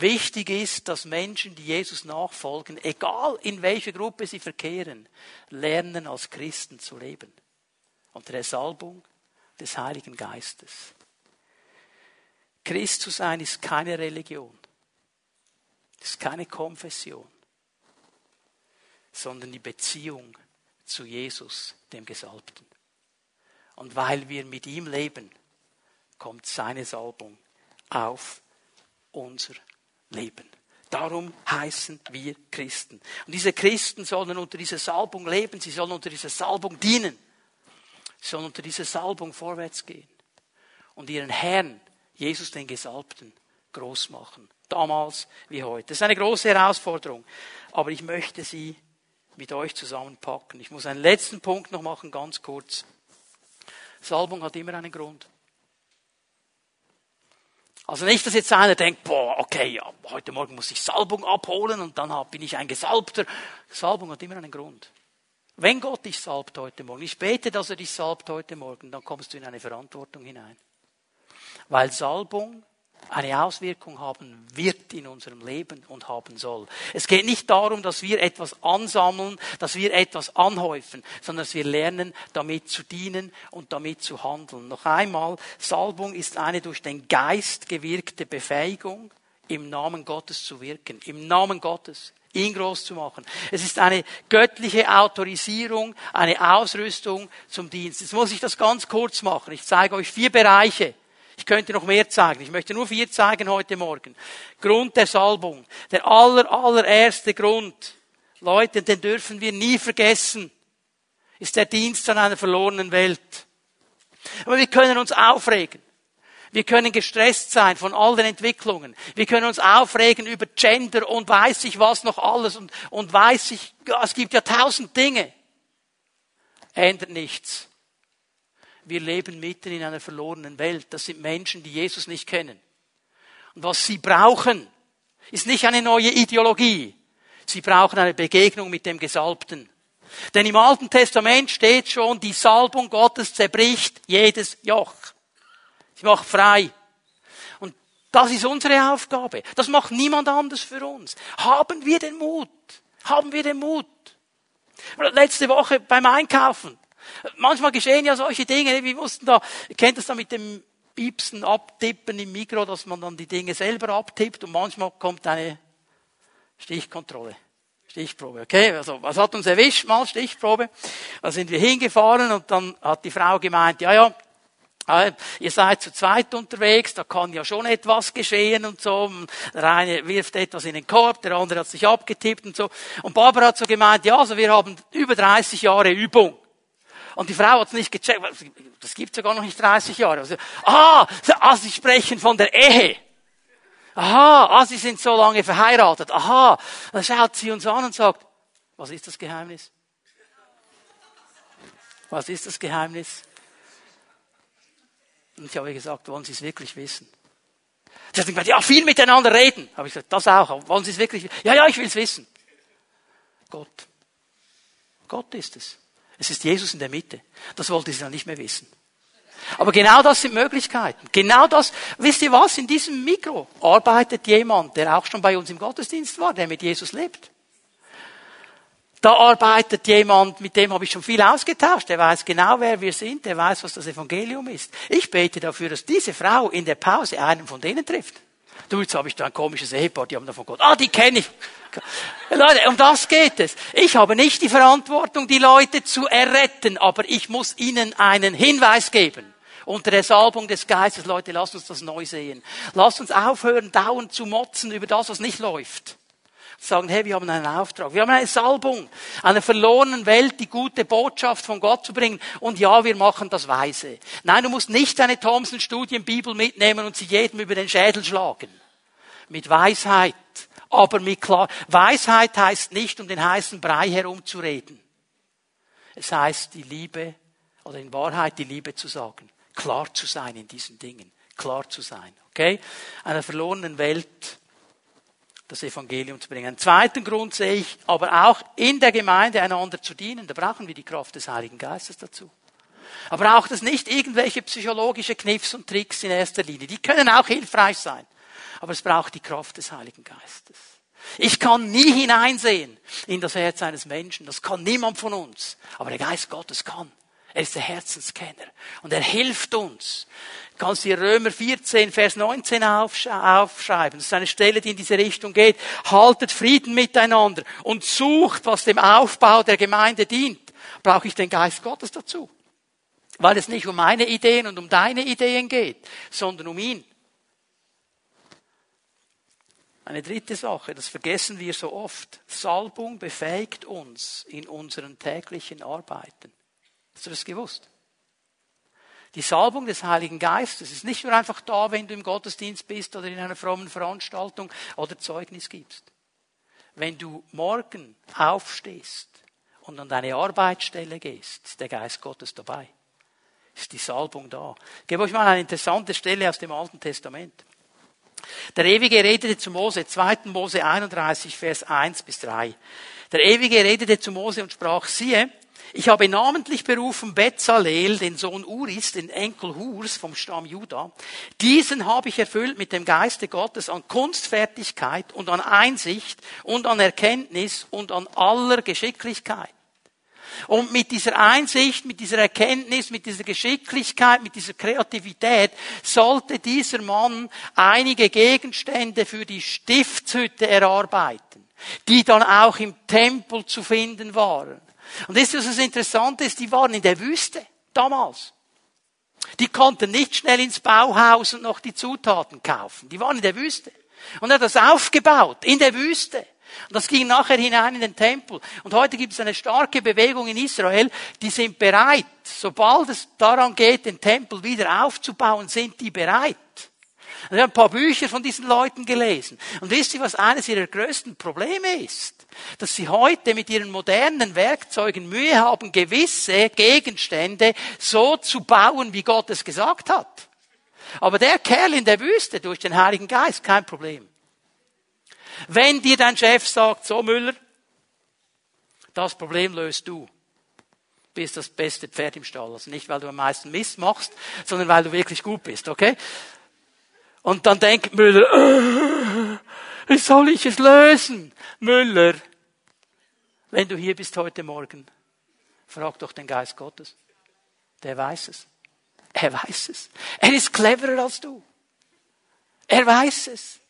Wichtig ist, dass Menschen, die Jesus nachfolgen, egal in welcher Gruppe sie verkehren, lernen als Christen zu leben. Unter der Salbung des Heiligen Geistes. Christ zu sein ist keine Religion. ist keine Konfession. Sondern die Beziehung zu Jesus, dem Gesalbten. Und weil wir mit ihm leben, kommt seine Salbung auf unser leben. Darum heißen wir Christen. Und diese Christen sollen unter dieser Salbung leben, sie sollen unter dieser Salbung dienen, sie sollen unter dieser Salbung vorwärts gehen und ihren Herrn, Jesus den Gesalbten, groß machen. Damals wie heute. Das ist eine große Herausforderung. Aber ich möchte sie mit euch zusammenpacken. Ich muss einen letzten Punkt noch machen, ganz kurz. Salbung hat immer einen Grund. Also nicht, dass jetzt einer denkt, boah, okay, ja, heute Morgen muss ich Salbung abholen und dann bin ich ein Gesalbter. Salbung hat immer einen Grund. Wenn Gott dich salbt heute Morgen, ich bete, dass er dich salbt heute Morgen, dann kommst du in eine Verantwortung hinein. Weil Salbung eine Auswirkung haben wird in unserem Leben und haben soll. Es geht nicht darum, dass wir etwas ansammeln, dass wir etwas anhäufen, sondern dass wir lernen, damit zu dienen und damit zu handeln. Noch einmal, Salbung ist eine durch den Geist gewirkte Befähigung, im Namen Gottes zu wirken. Im Namen Gottes ihn groß zu machen. Es ist eine göttliche Autorisierung, eine Ausrüstung zum Dienst. Jetzt muss ich das ganz kurz machen. Ich zeige euch vier Bereiche, ich könnte noch mehr zeigen. Ich möchte nur vier zeigen heute Morgen. Grund der Salbung. Der aller, allererste Grund. Leute, den dürfen wir nie vergessen. Ist der Dienst an einer verlorenen Welt. Aber wir können uns aufregen. Wir können gestresst sein von all den Entwicklungen. Wir können uns aufregen über Gender und weiß ich was noch alles und, und weiß ich, es gibt ja tausend Dinge. Ändert nichts. Wir leben mitten in einer verlorenen Welt. Das sind Menschen, die Jesus nicht kennen. Und was sie brauchen, ist nicht eine neue Ideologie. Sie brauchen eine Begegnung mit dem Gesalbten. Denn im Alten Testament steht schon, die Salbung Gottes zerbricht jedes Joch. Sie macht frei. Und das ist unsere Aufgabe. Das macht niemand anders für uns. Haben wir den Mut. Haben wir den Mut. Letzte Woche beim Einkaufen Manchmal geschehen ja solche Dinge, wir mussten da, ihr kennt das da mit dem Piepsen abtippen im Mikro, dass man dann die Dinge selber abtippt und manchmal kommt eine Stichkontrolle. Stichprobe, okay? Also, was hat uns erwischt mal? Stichprobe. Da sind wir hingefahren und dann hat die Frau gemeint, ja, ja, ihr seid zu zweit unterwegs, da kann ja schon etwas geschehen und so. Der eine wirft etwas in den Korb, der andere hat sich abgetippt und so. Und Barbara hat so gemeint, ja, also wir haben über 30 Jahre Übung. Und die Frau hat es nicht gecheckt. Das gibt sogar noch nicht 30 Jahre. Also, ah, ah, Sie sprechen von der Ehe. Aha, ah, Sie sind so lange verheiratet. Aha, dann schaut sie uns an und sagt, was ist das Geheimnis? Was ist das Geheimnis? Und ich habe gesagt, wollen Sie es wirklich wissen? Sie hat gesagt, ja, viel miteinander reden. Habe ich gesagt, das auch. Wollen Sie es wirklich wissen? Ja, ja, ich will es wissen. Gott. Gott ist es. Es ist Jesus in der Mitte. Das wollte sie dann nicht mehr wissen. Aber genau das sind Möglichkeiten. Genau das, wisst ihr was, in diesem Mikro arbeitet jemand, der auch schon bei uns im Gottesdienst war, der mit Jesus lebt. Da arbeitet jemand, mit dem habe ich schon viel ausgetauscht, der weiß genau, wer wir sind, der weiß, was das Evangelium ist. Ich bete dafür, dass diese Frau in der Pause einen von denen trifft. Du, jetzt habe ich da ein komisches Ehepaar, die haben davon Gott. Ah, die kenne ich. Leute, um das geht es. Ich habe nicht die Verantwortung, die Leute zu erretten, aber ich muss ihnen einen Hinweis geben. Unter der Salbung des Geistes, Leute, lasst uns das neu sehen. Lasst uns aufhören, dauernd zu motzen über das, was nicht läuft. Sagen, hey, wir haben einen Auftrag. Wir haben eine Salbung, einer verlorenen Welt die gute Botschaft von Gott zu bringen. Und ja, wir machen das weise. Nein, du musst nicht deine Thomson-Studienbibel mitnehmen und sie jedem über den Schädel schlagen. Mit Weisheit aber mit klar. Weisheit heißt nicht, um den heißen Brei herumzureden. Es heißt, die Liebe oder in Wahrheit die Liebe zu sagen. Klar zu sein in diesen Dingen. Klar zu sein. Okay? Einer verlorenen Welt das Evangelium zu bringen. Einen zweiten Grund sehe ich, aber auch in der Gemeinde einander zu dienen. Da brauchen wir die Kraft des Heiligen Geistes dazu. Aber braucht es nicht irgendwelche psychologische Kniffs und Tricks in erster Linie. Die können auch hilfreich sein aber es braucht die Kraft des Heiligen Geistes. Ich kann nie hineinsehen in das Herz eines Menschen. Das kann niemand von uns. Aber der Geist Gottes kann. Er ist der Herzenskenner. Und er hilft uns. Kannst dir Römer 14, Vers 19 aufschreiben. Das ist eine Stelle, die in diese Richtung geht. Haltet Frieden miteinander und sucht, was dem Aufbau der Gemeinde dient. Brauche ich den Geist Gottes dazu? Weil es nicht um meine Ideen und um deine Ideen geht, sondern um ihn. Eine dritte Sache, das vergessen wir so oft. Salbung befähigt uns in unseren täglichen Arbeiten. Hast du das gewusst? Die Salbung des Heiligen Geistes ist nicht nur einfach da, wenn du im Gottesdienst bist oder in einer frommen Veranstaltung oder Zeugnis gibst. Wenn du morgen aufstehst und an deine Arbeitsstelle gehst, ist der Geist Gottes dabei. Ist die Salbung da. Ich gebe euch mal eine interessante Stelle aus dem Alten Testament. Der Ewige redete zu Mose, 2. Mose 31, Vers 1 bis 3. Der Ewige redete zu Mose und sprach, siehe, Ich habe namentlich berufen Bezalel, den Sohn Uris, den Enkel Hurs vom Stamm Juda. Diesen habe ich erfüllt mit dem Geiste Gottes an Kunstfertigkeit und an Einsicht und an Erkenntnis und an aller Geschicklichkeit. Und mit dieser Einsicht, mit dieser Erkenntnis, mit dieser Geschicklichkeit, mit dieser Kreativität sollte dieser Mann einige Gegenstände für die Stiftshütte erarbeiten, die dann auch im Tempel zu finden waren. Und das ist, was interessant ist, die waren in der Wüste damals. Die konnten nicht schnell ins Bauhaus und noch die Zutaten kaufen. Die waren in der Wüste. Und er hat das aufgebaut, in der Wüste. Und das ging nachher hinein in den Tempel. Und heute gibt es eine starke Bewegung in Israel, die sind bereit, sobald es daran geht, den Tempel wieder aufzubauen, sind die bereit. Und ich habe ein paar Bücher von diesen Leuten gelesen. Und wisst ihr, was eines ihrer größten Probleme ist? Dass sie heute mit ihren modernen Werkzeugen Mühe haben, gewisse Gegenstände so zu bauen, wie Gott es gesagt hat. Aber der Kerl in der Wüste durch den Heiligen Geist, kein Problem. Wenn dir dein Chef sagt, so Müller, das Problem löst du, bist das beste Pferd im Stall. Also nicht, weil du am meisten Mist machst, sondern weil du wirklich gut bist, okay? Und dann denkt Müller, äh, wie soll ich es lösen? Müller, wenn du hier bist heute Morgen, frag doch den Geist Gottes. Der weiß es. Er weiß es. Er ist cleverer als du. Er weiß es.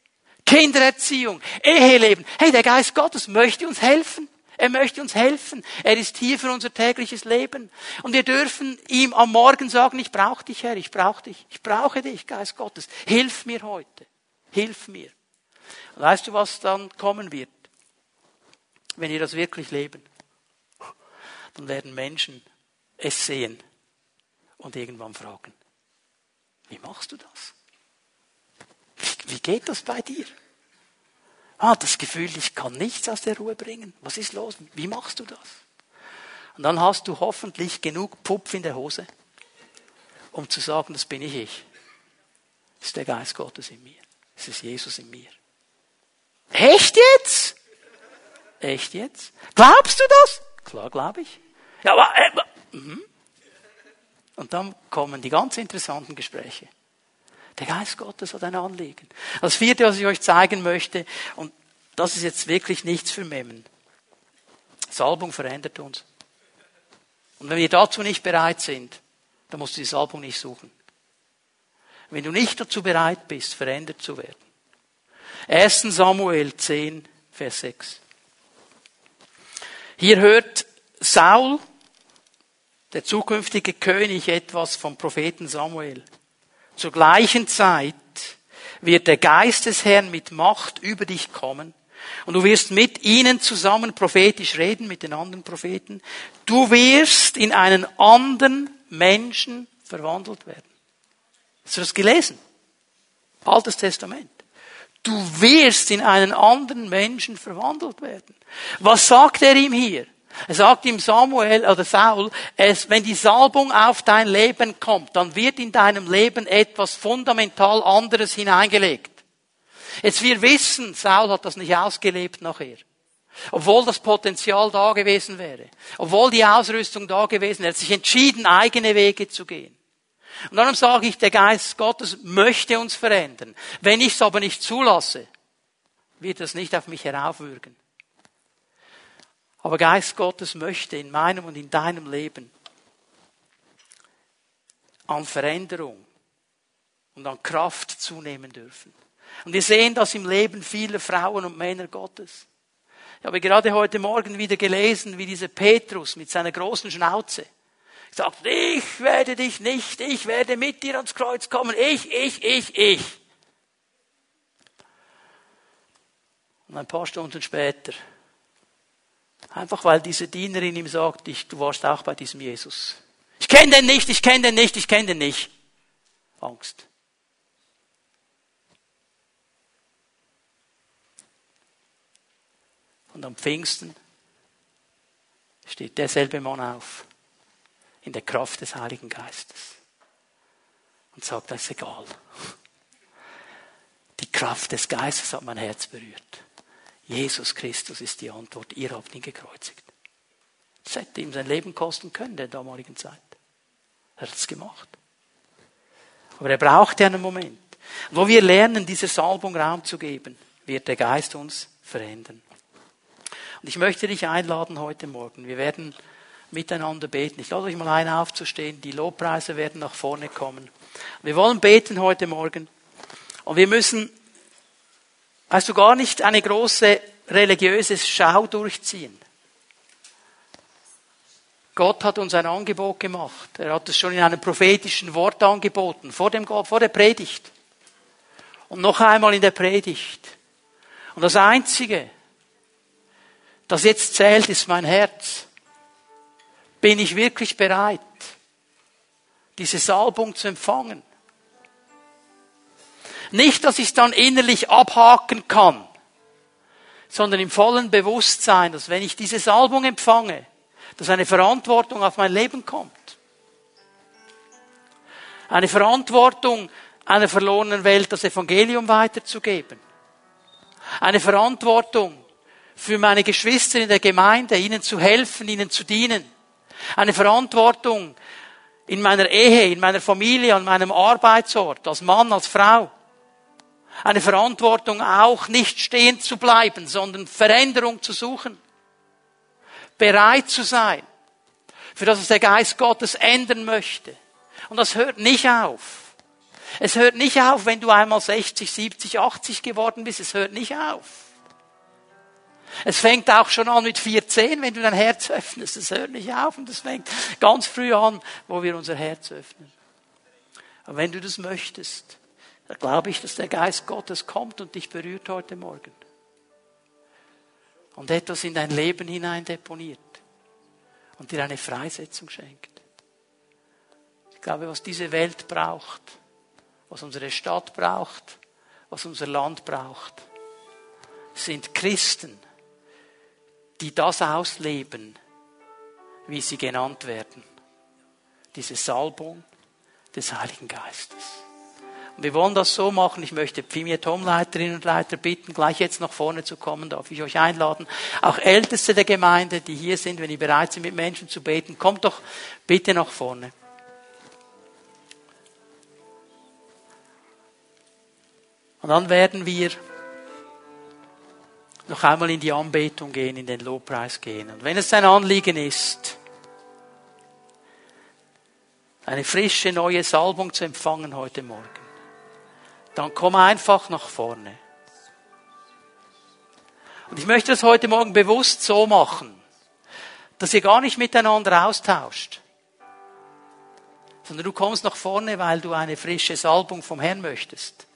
Kindererziehung, Eheleben. Hey, der Geist Gottes möchte uns helfen. Er möchte uns helfen. Er ist hier für unser tägliches Leben. Und wir dürfen ihm am Morgen sagen, ich brauche dich, Herr, ich brauche dich. Ich brauche dich, Geist Gottes. Hilf mir heute. Hilf mir. Und weißt du, was dann kommen wird? Wenn wir das wirklich leben, dann werden Menschen es sehen und irgendwann fragen, wie machst du das? Wie geht das bei dir? Ah, das Gefühl, ich kann nichts aus der Ruhe bringen. Was ist los? Wie machst du das? Und dann hast du hoffentlich genug Pupf in der Hose, um zu sagen, das bin ich ich. Das ist der Geist Gottes in mir. Das ist Jesus in mir. Echt jetzt? Echt jetzt? Glaubst du das? Klar, glaube ich. Ja, aber, äh, mhm. Und dann kommen die ganz interessanten Gespräche. Der Geist Gottes hat ein Anliegen. Das vierte, was ich euch zeigen möchte, und das ist jetzt wirklich nichts für Memmen. Salbung verändert uns. Und wenn wir dazu nicht bereit sind, dann musst du die Salbung nicht suchen. Wenn du nicht dazu bereit bist, verändert zu werden. 1. Samuel 10, Vers 6. Hier hört Saul, der zukünftige König, etwas vom Propheten Samuel. Zur gleichen Zeit wird der Geist des Herrn mit Macht über dich kommen und du wirst mit ihnen zusammen prophetisch reden, mit den anderen Propheten. Du wirst in einen anderen Menschen verwandelt werden. Hast du das gelesen? Altes Testament. Du wirst in einen anderen Menschen verwandelt werden. Was sagt er ihm hier? Er sagt ihm Samuel oder Saul, es, wenn die Salbung auf dein Leben kommt, dann wird in deinem Leben etwas fundamental anderes hineingelegt. Jetzt wir wissen, Saul hat das nicht ausgelebt nachher. Obwohl das Potenzial da gewesen wäre. Obwohl die Ausrüstung da gewesen wäre. Er hat sich entschieden, eigene Wege zu gehen. Und darum sage ich, der Geist Gottes möchte uns verändern. Wenn ich es aber nicht zulasse, wird das nicht auf mich heraufwürgen. Aber Geist Gottes möchte in meinem und in deinem Leben an Veränderung und an Kraft zunehmen dürfen. Und wir sehen das im Leben vieler Frauen und Männer Gottes. Ich habe gerade heute Morgen wieder gelesen, wie dieser Petrus mit seiner großen Schnauze sagt, ich werde dich nicht, ich werde mit dir ans Kreuz kommen, ich, ich, ich, ich. Und ein paar Stunden später Einfach weil diese Dienerin ihm sagt, ich, du warst auch bei diesem Jesus. Ich kenne den nicht, ich kenne den nicht, ich kenne den nicht. Angst. Und am Pfingsten steht derselbe Mann auf, in der Kraft des Heiligen Geistes, und sagt, das ist egal. Die Kraft des Geistes hat mein Herz berührt. Jesus Christus ist die Antwort. Ihr habt ihn gekreuzigt. Das hätte ihm sein Leben kosten können, der damaligen Zeit. Er hat es gemacht. Aber er brauchte einen Moment. wo wir lernen, dieser Salbung Raum zu geben, wird der Geist uns verändern. Und ich möchte dich einladen heute Morgen. Wir werden miteinander beten. Ich lade euch mal ein, aufzustehen. Die Lobpreise werden nach vorne kommen. Wir wollen beten heute Morgen. Und wir müssen, du, gar nicht eine große religiöse Schau durchziehen. Gott hat uns ein Angebot gemacht. Er hat es schon in einem prophetischen Wort angeboten, vor, dem, vor der Predigt. Und noch einmal in der Predigt. Und das Einzige, das jetzt zählt, ist mein Herz. Bin ich wirklich bereit, diese Salbung zu empfangen? Nicht, dass ich es dann innerlich abhaken kann, sondern im vollen Bewusstsein, dass wenn ich diese Salbung empfange, dass eine Verantwortung auf mein Leben kommt. Eine Verantwortung, einer verlorenen Welt das Evangelium weiterzugeben. Eine Verantwortung für meine Geschwister in der Gemeinde, ihnen zu helfen, ihnen zu dienen. Eine Verantwortung in meiner Ehe, in meiner Familie, an meinem Arbeitsort, als Mann, als Frau. Eine Verantwortung auch nicht stehen zu bleiben, sondern Veränderung zu suchen bereit zu sein, für das was der Geist Gottes ändern möchte. Und das hört nicht auf. Es hört nicht auf, wenn du einmal 60, 70, 80 geworden bist. Es hört nicht auf. Es fängt auch schon an mit 14, wenn du dein Herz öffnest. Es hört nicht auf und es fängt ganz früh an, wo wir unser Herz öffnen. Aber wenn du das möchtest, dann glaube ich, dass der Geist Gottes kommt und dich berührt heute Morgen und etwas in dein Leben hinein deponiert und dir eine Freisetzung schenkt. Ich glaube, was diese Welt braucht, was unsere Stadt braucht, was unser Land braucht, sind Christen, die das ausleben, wie sie genannt werden. Diese Salbung des Heiligen Geistes. Wir wollen das so machen. Ich möchte Pimiatom-Leiterinnen und Leiter bitten, gleich jetzt nach vorne zu kommen. Darf ich euch einladen? Auch Älteste der Gemeinde, die hier sind, wenn ihr bereit sind, mit Menschen zu beten, kommt doch bitte nach vorne. Und dann werden wir noch einmal in die Anbetung gehen, in den Lobpreis gehen. Und wenn es ein Anliegen ist, eine frische neue Salbung zu empfangen heute Morgen, dann komm einfach nach vorne. Und ich möchte das heute Morgen bewusst so machen, dass ihr gar nicht miteinander austauscht, sondern du kommst nach vorne, weil du eine frische Salbung vom Herrn möchtest.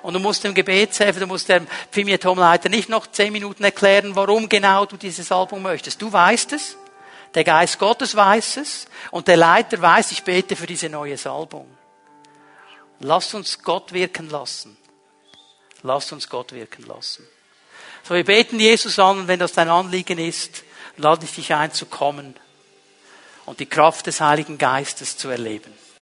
Und du musst dem Gebetshelfer, du musst dem Pimiatom-Leiter nicht noch zehn Minuten erklären, warum genau du diese Salbung möchtest. Du weißt es, der Geist Gottes weiß es und der Leiter weiß, ich bete für diese neue Salbung. Lasst uns Gott wirken lassen. Lasst uns Gott wirken lassen. So, wir beten Jesus an und wenn das dein Anliegen ist, lade ich dich ein zu kommen und die Kraft des Heiligen Geistes zu erleben.